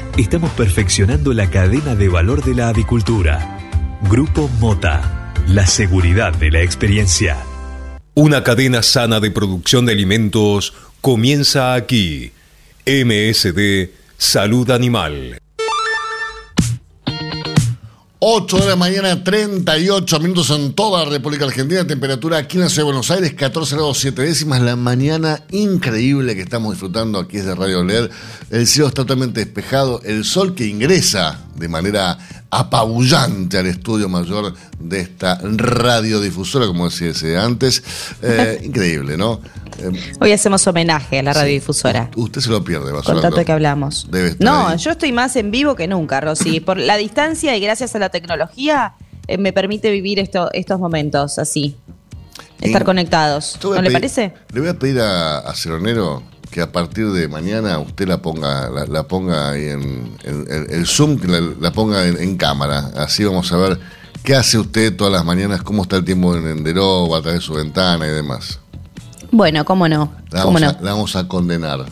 estamos perfeccionando la cadena de valor de la avicultura. Grupo Mota, la seguridad de la experiencia. Una cadena sana de producción de alimentos comienza aquí. MSD Salud Animal. 8 de la mañana, 38 minutos en toda la República Argentina. Temperatura aquí en la ciudad de Buenos Aires, 14 grados 7 décimas. La mañana increíble que estamos disfrutando aquí es de Radio LED. El cielo está totalmente despejado. El sol que ingresa de manera apabullante al estudio mayor de esta radiodifusora, como decía antes. Eh, increíble, ¿no? Eh, Hoy hacemos homenaje a la radiodifusora. usted se lo pierde, Con tanto que hablamos. Debe estar No, ahí. yo estoy más en vivo que nunca, Rosy. Por la distancia y gracias a la tecnología eh, me permite vivir esto, estos momentos así. Estar Y- conectados. ¿No le parece? Le voy a pedir a, a Ceronero que a partir de mañana usted la ponga, la, la ponga ahí en, en- en- el Zoom, que la, la ponga en, en cámara. Así vamos a ver qué hace usted todas las mañanas, cómo está el tiempo en Enderoba, a través de su ventana y demás. Bueno, cómo no. La ¿Cómo vamos, no? a, la vamos a condenar.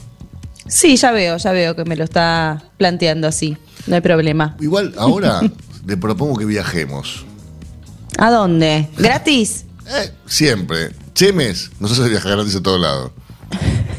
Sí, ya veo, ya veo que me lo está planteando así. No hay problema. Igual ahora le propongo que viajemos. ¿A dónde? ¿Gratis? Eh, siempre. Chemes, no sé si viajar gratis a todos lados.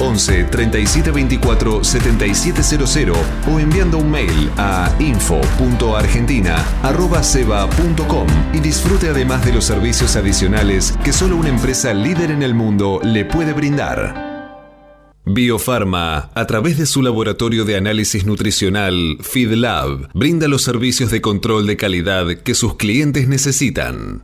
11 37 24 7700 o enviando un mail a info.argentina.ceba.com y disfrute además de los servicios adicionales que solo una empresa líder en el mundo le puede brindar. Biofarma, a través de su laboratorio de análisis nutricional, FeedLab, brinda los servicios de control de calidad que sus clientes necesitan.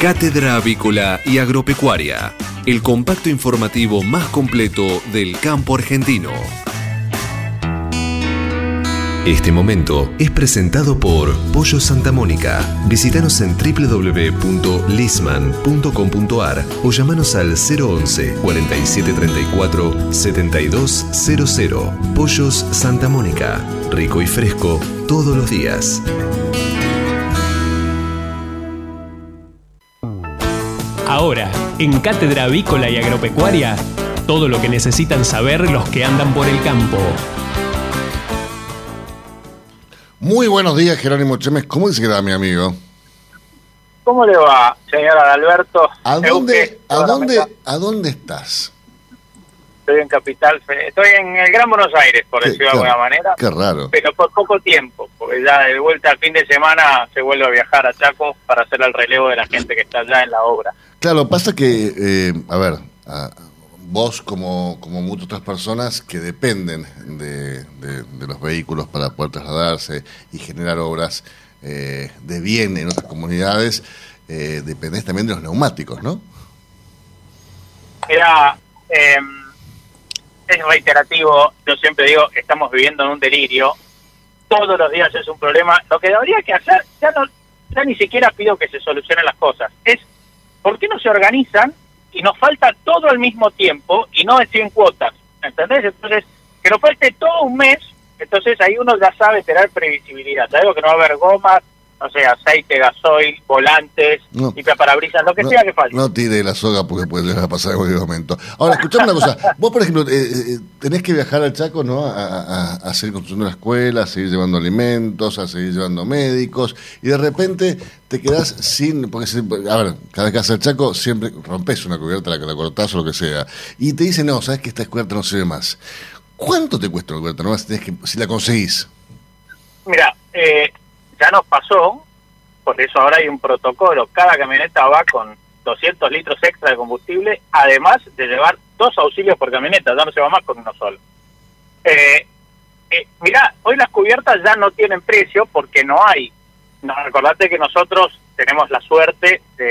Cátedra Avícola y Agropecuaria, el compacto informativo más completo del campo argentino. Este momento es presentado por Pollo Santa Mónica. Visítanos en www.lisman.com.ar o llamanos al 011 4734 7200. Pollos Santa Mónica. Rico y fresco todos los días. Ahora, en Cátedra Avícola y Agropecuaria, todo lo que necesitan saber los que andan por el campo. Muy buenos días, Jerónimo Chemes. ¿Cómo dice que va mi amigo? ¿Cómo le va, señor Adalberto? ¿A dónde, ¿a dónde, ¿A dónde estás? Estoy en Capital, estoy en el Gran Buenos Aires, por decirlo de alguna manera, Qué raro. pero por poco tiempo, porque ya de vuelta al fin de semana se vuelve a viajar a Chaco para hacer el relevo de la gente que está allá en la obra. Claro, pasa que, eh, a ver, a- vos como, como muchas otras personas que dependen de, de- de los vehículos para poder trasladarse y generar obras eh, de bien en otras comunidades, eh, dependés también de los neumáticos, ¿no? Mira, eh, es reiterativo, yo siempre digo, estamos viviendo en un delirio, todos los días es un problema, lo que habría que hacer, ya, no, ya ni siquiera pido que se solucionen las cosas, es ¿por qué no se organizan y nos falta todo al mismo tiempo y no 100 cuotas? ¿Entendés? Entonces, que nos falte todo un mes, entonces ahí uno ya sabe tener previsibilidad, sabemos que no va a haber gomas, no sé, aceite, gasoil, volantes, No. parabrisas, lo que no, sea que falte. no tire la soga porque puede llegar a pasar en cualquier momento. Ahora, escuchame una cosa. Vos, por ejemplo, eh, eh, tenés que viajar al Chaco, ¿no? A, a- a seguir construyendo la escuela, a seguir llevando alimentos, a seguir llevando médicos, y de repente te quedás sin. Porque, a ver, cada vez que vas al Chaco, siempre rompes una cubierta, la, la cortás o lo que sea. Y te dicen, no, sabes que esta cubierta no sirve más. ¿Cuánto te cuesta una cubierta tenés que, si la conseguís? Mira, eh, ya nos pasó, por eso ahora hay un protocolo. Cada camioneta va con 200 litros extra de combustible, además de llevar dos auxilios por camioneta, ya no se va más con uno solo. Eh, eh, mira, hoy las cubiertas ya no tienen precio porque no hay. No, recordate que nosotros tenemos la suerte de,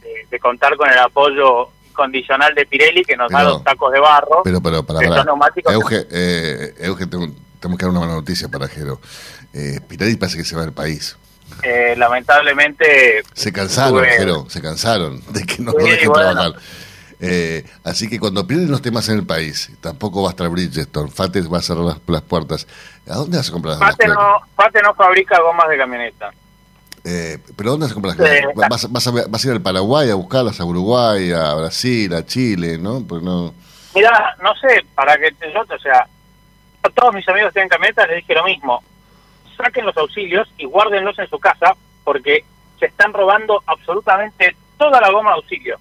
de- de contar con el apoyo incondicional de Pirelli que nos da los tacos de barro. Pero, pero, para, para. Euge, eh, Euge, tengo- tenemos que dar una buena noticia para Jero. Eh, Pirelli parece que se va del país. Eh, lamentablemente Se cansaron, Jero, se cansaron de que no lo dejen bueno. trabajar. Eh, así que cuando Pirelli no esté más en el país, tampoco va a estar Bridgestone, Fates va a cerrar las, las puertas. ¿A dónde vas a comprar las Pate las- no, Pate no fabrica gomas de camioneta. eh, ¿Pero dónde vas a comprar las Eh, ¿Vas, vas, a, vas a ir al Paraguay a buscarlas, a Uruguay, a Brasil, a Chile, ¿no? Pues no... Mira, no sé, para que te yo, o sea, todos mis amigos que tienen camionetas les dije lo mismo. Saquen los auxilios y guárdenlos en su casa porque se están robando absolutamente toda la goma de auxilio.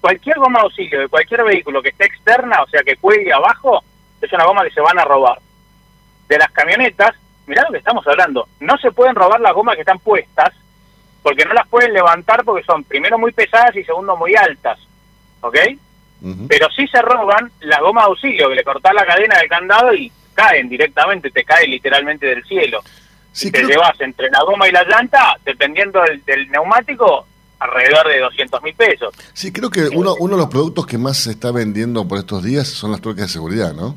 Cualquier goma de auxilio de cualquier vehículo que esté externa, o sea, que cuelgue abajo, es una goma que se van a robar. De las camionetas, mirá lo que estamos hablando, no se pueden robar las gomas que están puestas porque no las pueden levantar porque son primero muy pesadas y segundo muy altas. ¿Ok? pero sí se roban la goma de auxilio, que le cortás la cadena del candado y caen directamente, te cae literalmente del cielo. Y te llevas entre la goma y la llanta, dependiendo del, del neumático, alrededor de 200 mil pesos. Sí, creo que uno, uno de los productos que más se está vendiendo por estos días son las tuercas de seguridad, ¿no?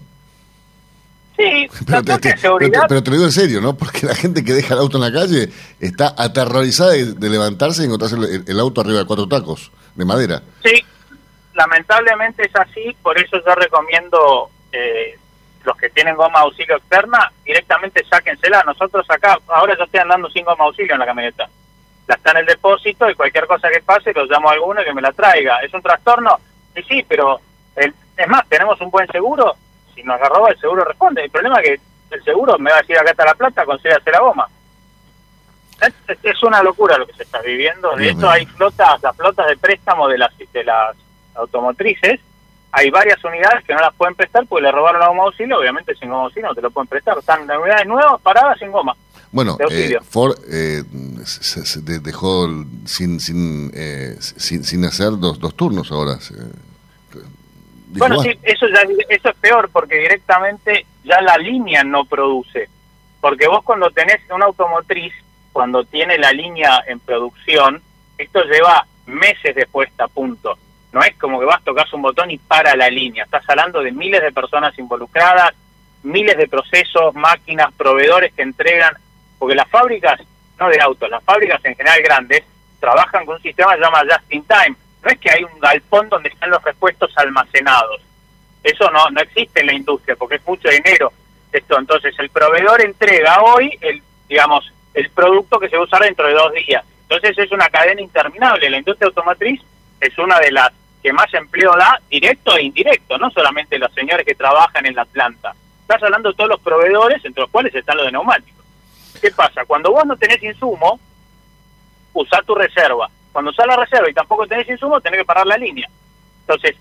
Sí, Pero te, te- pero te- pero te lo digo en serio, ¿no? Porque la gente que deja el auto en la calle está aterrorizada de, de levantarse y encontrarse el, el auto arriba de cuatro tacos de madera. sí, lamentablemente es así, por eso yo recomiendo eh, los que tienen goma auxilio externa, directamente sáquensela. Nosotros acá, ahora yo estoy andando sin goma auxilio en la camioneta. la está en el depósito y cualquier cosa que pase lo llamo a alguno que me la traiga. ¿Es un trastorno? Sí, sí, pero el- es más, tenemos un buen seguro, si nos la roba el seguro responde. El problema es que el seguro me va a decir acá está la plata, consígase la goma. Es, una locura lo que se está viviendo. De hecho, hay flotas, las flotas de préstamo de las, de las automotrices. Hay varias unidades que no las pueden prestar porque le robaron la goma auxilio. Obviamente, sin goma auxilio no te lo pueden prestar. Están en unidades nuevas, paradas, sin goma. Bueno, de eh, Ford eh, se, se de- dejó sin sin, eh, sin sin hacer dos, dos turnos ahora. se- dijo, Bueno, "Ah". sí, eso, ya, eso es peor porque directamente ya la línea no produce. Porque vos cuando tenés una automotriz, cuando tiene la línea en producción, esto lleva meses de puesta a punto. No es como que vas, tocas un botón y para la línea. Estás hablando de miles de personas involucradas, miles de procesos, máquinas, proveedores que entregan. Porque las fábricas, no de autos, las fábricas en general grandes, trabajan con un sistema que se llama Just in Time. No es que hay un galpón donde están los repuestos almacenados. Eso no, no existe en la industria porque es mucho dinero esto. Entonces el proveedor entrega hoy el, digamos, el producto que se va a usar dentro de dos días. Entonces es una cadena interminable. La industria automotriz es una de las que más empleo da, directo e indirecto, no solamente los señores que trabajan en la planta. Estás hablando de todos los proveedores, entre los cuales están los de neumáticos. ¿Qué pasa? Cuando vos no tenés insumo, usá tu reserva. Cuando usás la reserva y tampoco tenés insumo, tenés que parar la línea. Entonces,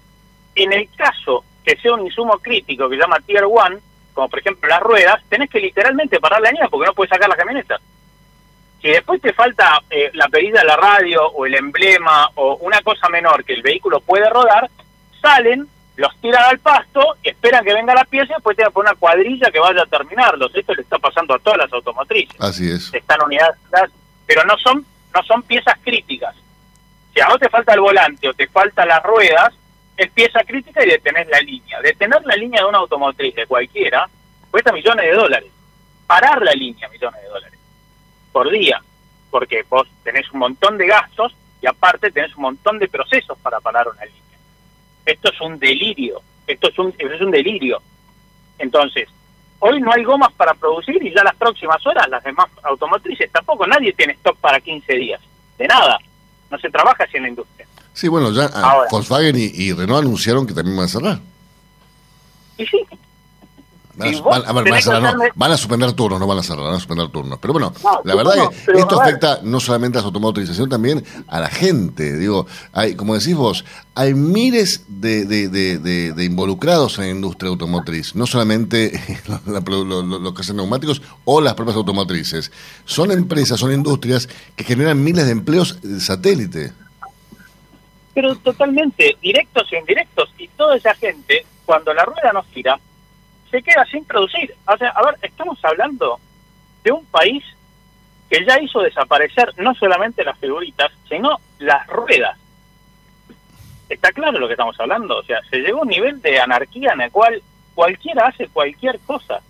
en el caso que sea un insumo crítico que se llama Tier 1, como por ejemplo las ruedas, tenés que literalmente parar la línea porque no puedes sacar las camionetas. Si después te falta eh, la pedida de la radio o el emblema o una cosa menor que el vehículo puede rodar, salen, los tiran al pasto, esperan que venga la pieza y después te a poner una cuadrilla que vaya a terminarlos. Esto le está pasando a todas las automotrices Así es. están unidades, pero no son no son piezas críticas. Si a vos te falta el volante o te faltan las ruedas, es pieza crítica y detenés la línea. Detener la línea de una automotriz de cualquiera cuesta millones de dólares. Parar la línea, millones de dólares. Por día. Porque vos tenés un montón de gastos y aparte tenés un montón de procesos para parar una línea. Esto es un delirio. Esto es un, es un delirio. Entonces, hoy no hay gomas para producir y ya las próximas horas las demás automotrices tampoco. Nadie tiene stock para 15 días. De nada. No se trabaja así en la industria. Sí, bueno, ya ah, Ahora. Volkswagen y, y Renault anunciaron que también van a cerrar. Y sí, Van a, Y vos van- a ver, van a tenés que cerrar, no, hacerle- van a suspender turnos, no van a cerrar, van a suspender turnos. Pero bueno, No, la verdad que esto afecta no solamente a automotrices, sino también a la gente. Digo, hay, como decís vos, hay miles de, de- de- de- de involucrados en la industria automotriz, no solamente la- lo- lo- lo- los que hacen neumáticos o las propias automotrices. Son empresas, son industrias que generan miles de empleos de satélite. pero totalmente, directos e indirectos. Y toda esa gente, cuando la rueda no gira, se queda sin producir. O sea, a ver, estamos hablando de un país que ya hizo desaparecer no solamente las figuritas, sino las ruedas. ¿Está claro lo que estamos hablando? O sea, se llegó a un nivel de anarquía en el cual cualquiera hace cualquier cosa.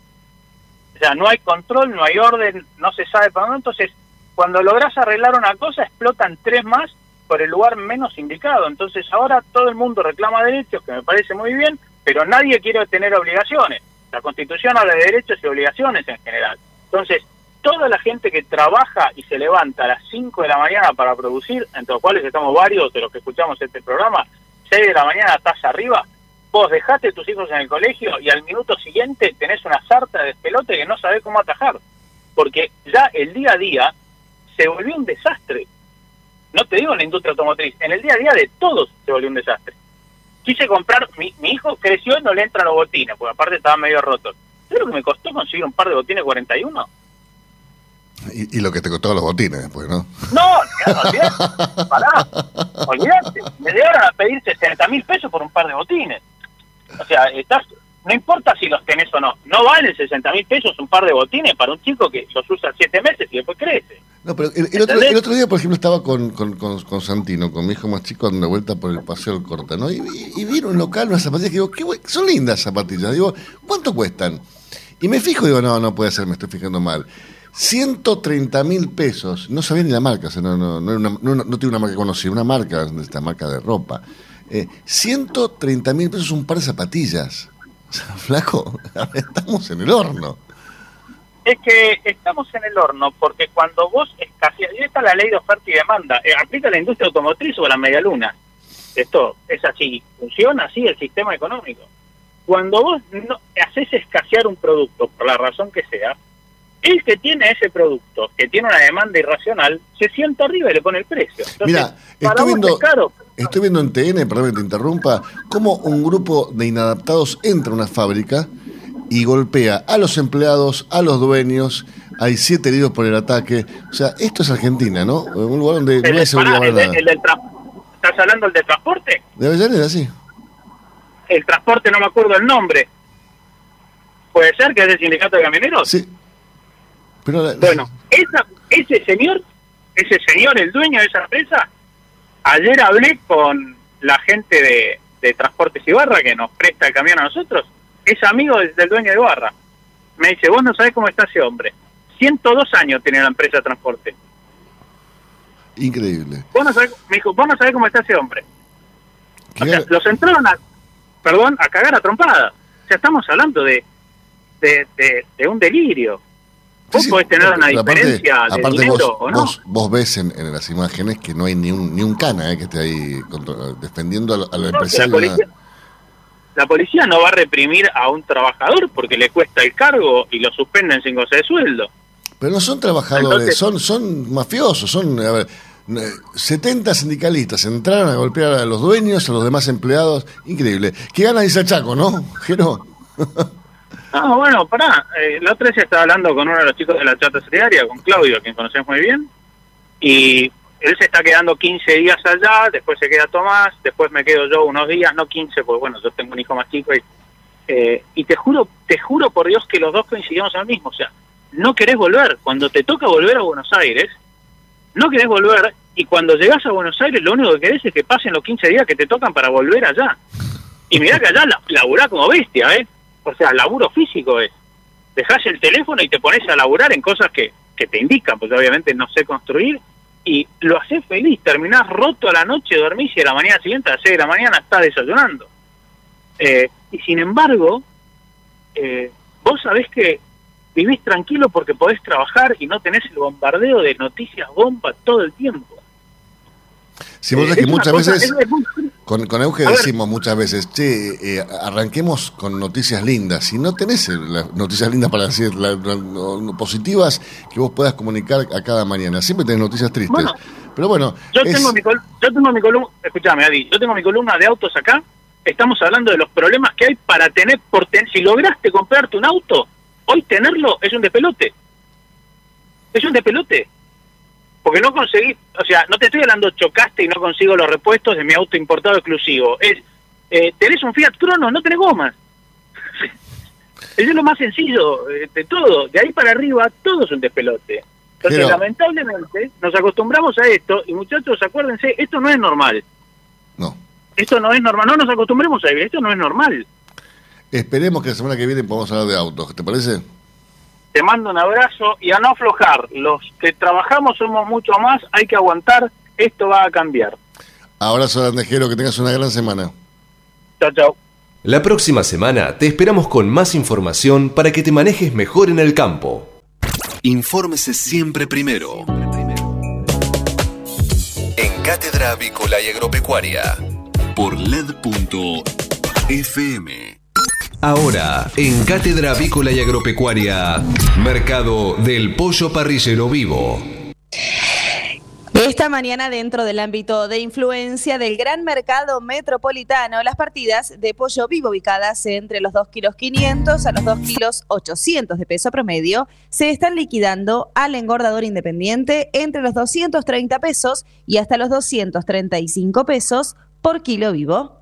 O sea, no hay control, no hay orden, no se sabe para dónde. Entonces, cuando logras arreglar una cosa, explotan tres más por el lugar menos indicado. Entonces, ahora todo el mundo reclama derechos, que me parece muy bien, pero nadie quiere tener obligaciones. La Constitución habla de derechos y obligaciones en general. Entonces, toda la gente que trabaja y se levanta a las 5 de la mañana para producir, entre los cuales estamos varios de los que escuchamos este programa, 6 de la mañana estás arriba, vos dejaste tus hijos en el colegio y al minuto siguiente tenés una sarta de despelote que no sabés cómo atajar. Porque ya el día a día se volvió un desastre. No te digo en la industria automotriz, en el día a día de todos se volvió un desastre. Quise comprar, mi, mi hijo creció y no le entran los botines, porque aparte estaba medio roto. ¿Sabes lo que me costó conseguir un par de botines 41? Y, y lo que te costó los botines después, ¿no? No, olvidate, pará, olvidate. Me llegaron a pedir 60 mil pesos por un par de botines. O sea, estás, no importa si los tenés o no, no valen 60 mil pesos un par de botines para un chico que los usa siete meses y después crece. No, pero el, el otro, el otro día, por ejemplo, estaba con, con, con, con Santino, con mi hijo más chico, dando una vuelta por el paseo del Corta, ¿no? Y, y, y vieron un local unas zapatillas que digo, qué son lindas zapatillas. Digo, ¿cuánto cuestan? Y me fijo, digo, no, no puede ser, me estoy fijando mal. 130 mil pesos, no sabía ni la marca, o sea, no, no, no, no, no tiene una marca conocida, una marca, esta marca de ropa. Eh, 130 mil pesos un par de zapatillas. O sea, flaco, estamos en el horno. Es que estamos en el horno porque cuando vos escaseas y está la ley de oferta y demanda. Eh, ¿Aplica la industria automotriz o la medialuna? Esto es así, funciona así el sistema económico. Cuando vos no haces escasear un producto, por la razón que sea, el que tiene ese producto, que tiene una demanda irracional, se sienta arriba y le pone el precio. Entonces, Mira, para vos viendo, es caro. Estoy viendo en TN, perdón que te interrumpa, cómo un grupo de inadaptados entra a una fábrica y golpea a los empleados, a los dueños, hay siete heridos por el ataque. O sea, esto es Argentina, ¿no? Un lugar donde El no hay seguridad para el nada. el del ¿Estás hablando del de transporte? De Avellaneda, sí. El transporte no me acuerdo el nombre. ¿Puede ser que es del sindicato de camioneros? Sí. Pero la- Bueno, esa, ese señor, ese señor, el dueño de esa empresa, ayer hablé con la gente de, de Transportes Ibarra que nos presta el camión a nosotros, es amigo del, del dueño de Ibarra. Me dice, vos no sabés cómo está ese hombre. 102 años tiene la empresa de transporte. Increíble. Vos no sabés, me dijo, vos no sabés cómo está ese hombre. ¿Qué O sea, los entraron a, perdón, a cagar a trompada. O sea, estamos hablando de, de, de, de un delirio. Vos Sí, podés tener una pero aparte- diferencia de aparte dinero vos, o no. vos, vos ves en, en las imágenes que no hay ni un, ni un cana eh, que esté ahí contra- defendiendo a, lo- a los No, que la empresarios. policía, la policía no va a reprimir a un trabajador porque le cuesta el cargo y lo suspenden sin goce de sueldo. Pero no son trabajadores, Entonces- son, son mafiosos, son a ver, eh, 70 sindicalistas entraron a golpear a los dueños, a los demás empleados. Increíble. ¿Qué gana dice Chaco, no? Jero? Ah, bueno, pará. Eh, la otra vez estaba hablando con uno de los chicos de la chata solidaria, con Claudio, quien conocemos muy bien, y él se está quedando 15 días allá, después se queda Tomás, después me quedo yo unos días, no 15, porque bueno, yo tengo un hijo más chico, y, eh, y te juro, te juro por Dios que los dos coincidimos lo mismo, o sea, no querés volver, cuando te toca volver a Buenos Aires, no querés volver, y cuando llegás a Buenos Aires lo único que querés es que pasen los 15 días que te tocan para volver allá. Y mirá que allá la, laburá como bestia, ¿eh? O sea, laburo físico es. Dejás el teléfono y te pones a laburar en cosas que, que te indican, porque obviamente no sé construir, y lo haces feliz, terminás roto a la noche, dormís y a la mañana siguiente, a las 6 de la mañana, estás desayunando. Eh, y sin embargo, eh, vos sabés que vivís tranquilo porque podés trabajar y no tenés el bombardeo de noticias bomba todo el tiempo. Si vos Eh, que muchas cosa- veces, es- con, con Euge ver. decimos muchas veces, che, eh, arranquemos con noticias lindas. Si no tenés eh, las noticias lindas para decir, la- la- no- no- positivas, que vos puedas comunicar a cada mañana. Siempre tenés noticias tristes. Bueno, Pero bueno, Yo es- tengo mi col- yo tengo mi columna, escúchame Adi, yo tengo mi columna de autos acá. Estamos hablando de los problemas que hay para tener por ten- si lograste comprarte un auto, hoy tenerlo es un despelote. Es un despelote. Porque no conseguí, o sea, no te estoy hablando chocaste y no consigo los repuestos de mi auto importado exclusivo. Es eh, tenés un Fiat Crono, no tenés gomas. Eso es lo más sencillo eh, de todo. De ahí para arriba todo es un despelote. Entonces, Pero- lamentablemente, nos acostumbramos a esto y muchachos, acuérdense, esto no es normal. No. Esto no es normal, no nos acostumbremos a vivir, esto no es normal. esperemos que la semana que viene podamos hablar de autos. ¿Te parece? Te mando un abrazo y a no aflojar. Los que trabajamos somos mucho más, hay que aguantar, esto va a cambiar. Abrazo grandejero, que tengas una gran semana. Chao, chao. La próxima semana te esperamos con más información para que te manejes mejor en el campo. Infórmese siempre primero. En Cátedra Avícola y Agropecuaria. Por LED.fm. Ahora, en Cátedra Avícola y Agropecuaria, Mercado del Pollo Parrillero Vivo. Esta mañana, dentro del ámbito de influencia del gran mercado metropolitano, las partidas de pollo vivo ubicadas entre los 2 kilos 500 a los 2 kilos 800 de peso promedio se están liquidando al engordador independiente entre los 230 pesos y hasta los 235 pesos por kilo vivo.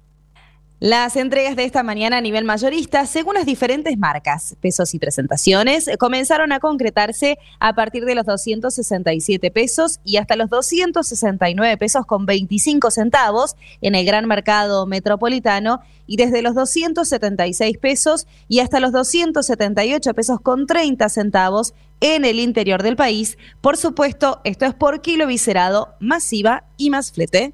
Las entregas de esta mañana a nivel mayorista, según las diferentes marcas, pesos y presentaciones, comenzaron a concretarse a partir de los 267 pesos y hasta los 269 pesos con 25 centavos en el gran mercado metropolitano y desde los 276 pesos y hasta los 278 pesos con 30 centavos en el interior del país. Por supuesto, esto es por kilo viscerado, masiva y más flete.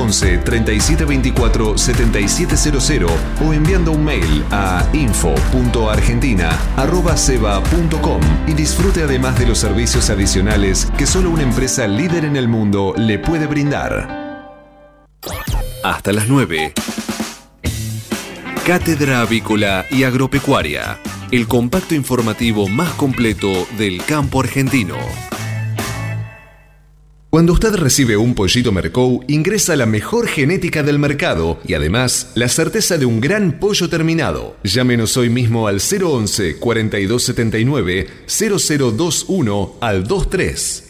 11 37 24 7700 o enviando un mail a info.argentina.ceba.com y disfrute además de los servicios adicionales que solo una empresa líder en el mundo le puede brindar. Hasta las 9. Cátedra Avícola y Agropecuaria, el compacto informativo más completo del campo argentino. Cuando usted recibe un pollito Mercou, ingresa la mejor genética del mercado y además la certeza de un gran pollo terminado. Llámenos hoy mismo al 011 4279 0021 al 23.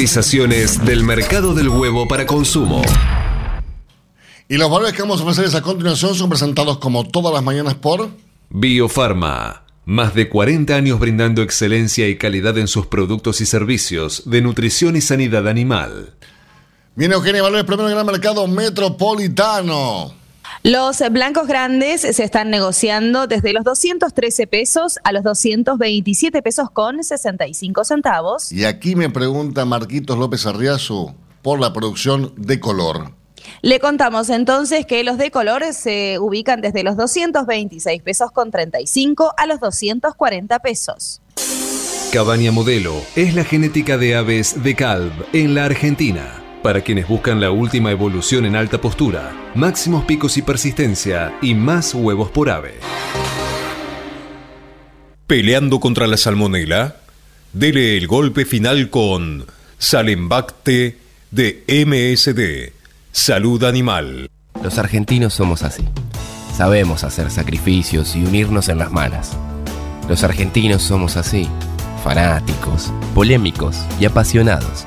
Cotizaciones del mercado del huevo para consumo. Y los valores que vamos a ofrecerles a continuación son presentados como todas las mañanas por... Biofarma. Más de 40 años brindando excelencia y calidad en sus productos y servicios de nutrición y sanidad animal. Viene Eugenia Valores, primero en el mercado metropolitano. Los blancos grandes se están negociando desde los 213 pesos a los 227 pesos con 65 centavos. Y aquí me pregunta Marquitos López Arriazu por la producción de color. Le contamos entonces que los de color se ubican desde los 226 pesos con 35 a los 240 pesos. Cabaña Modelo es la genética de aves de Calv en la Argentina. Para quienes buscan la última evolución en alta postura, máximos picos y persistencia y más huevos por ave. Peleando contra la salmonela, dele el golpe final con Salembacte de MSD Salud Animal. Los argentinos somos así. Sabemos hacer sacrificios y unirnos en las malas. Los argentinos somos así. Fanáticos, polémicos y apasionados.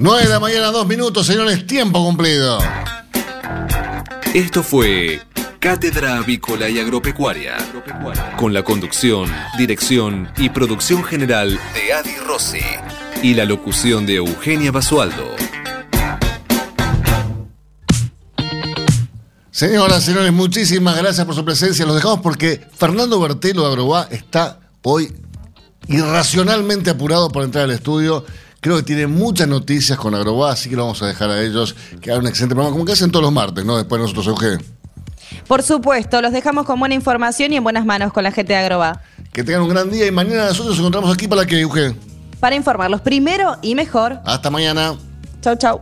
9 de la mañana, dos minutos, señores, tiempo cumplido. Esto fue Cátedra Avícola y Agropecuaria, con la conducción, dirección y producción general de Adi Rossi y la locución de Eugenia Basualdo. Señoras, señores, muchísimas gracias por su presencia. Los dejamos porque Fernando Bertelo de Agrobá está hoy irracionalmente apurado por entrar al estudio. Creo que tiene muchas noticias con Agrobá, así que lo vamos a dejar a ellos que hagan un excelente programa, como que hacen todos los martes, ¿no? Después nosotros, Eugenio. Por supuesto, los dejamos con buena información y en buenas manos con la gente de Agroba. Que tengan un gran día y mañana nosotros nos encontramos aquí para que, Eugenio. Para informarlos primero y mejor. Hasta mañana. Chau, chau.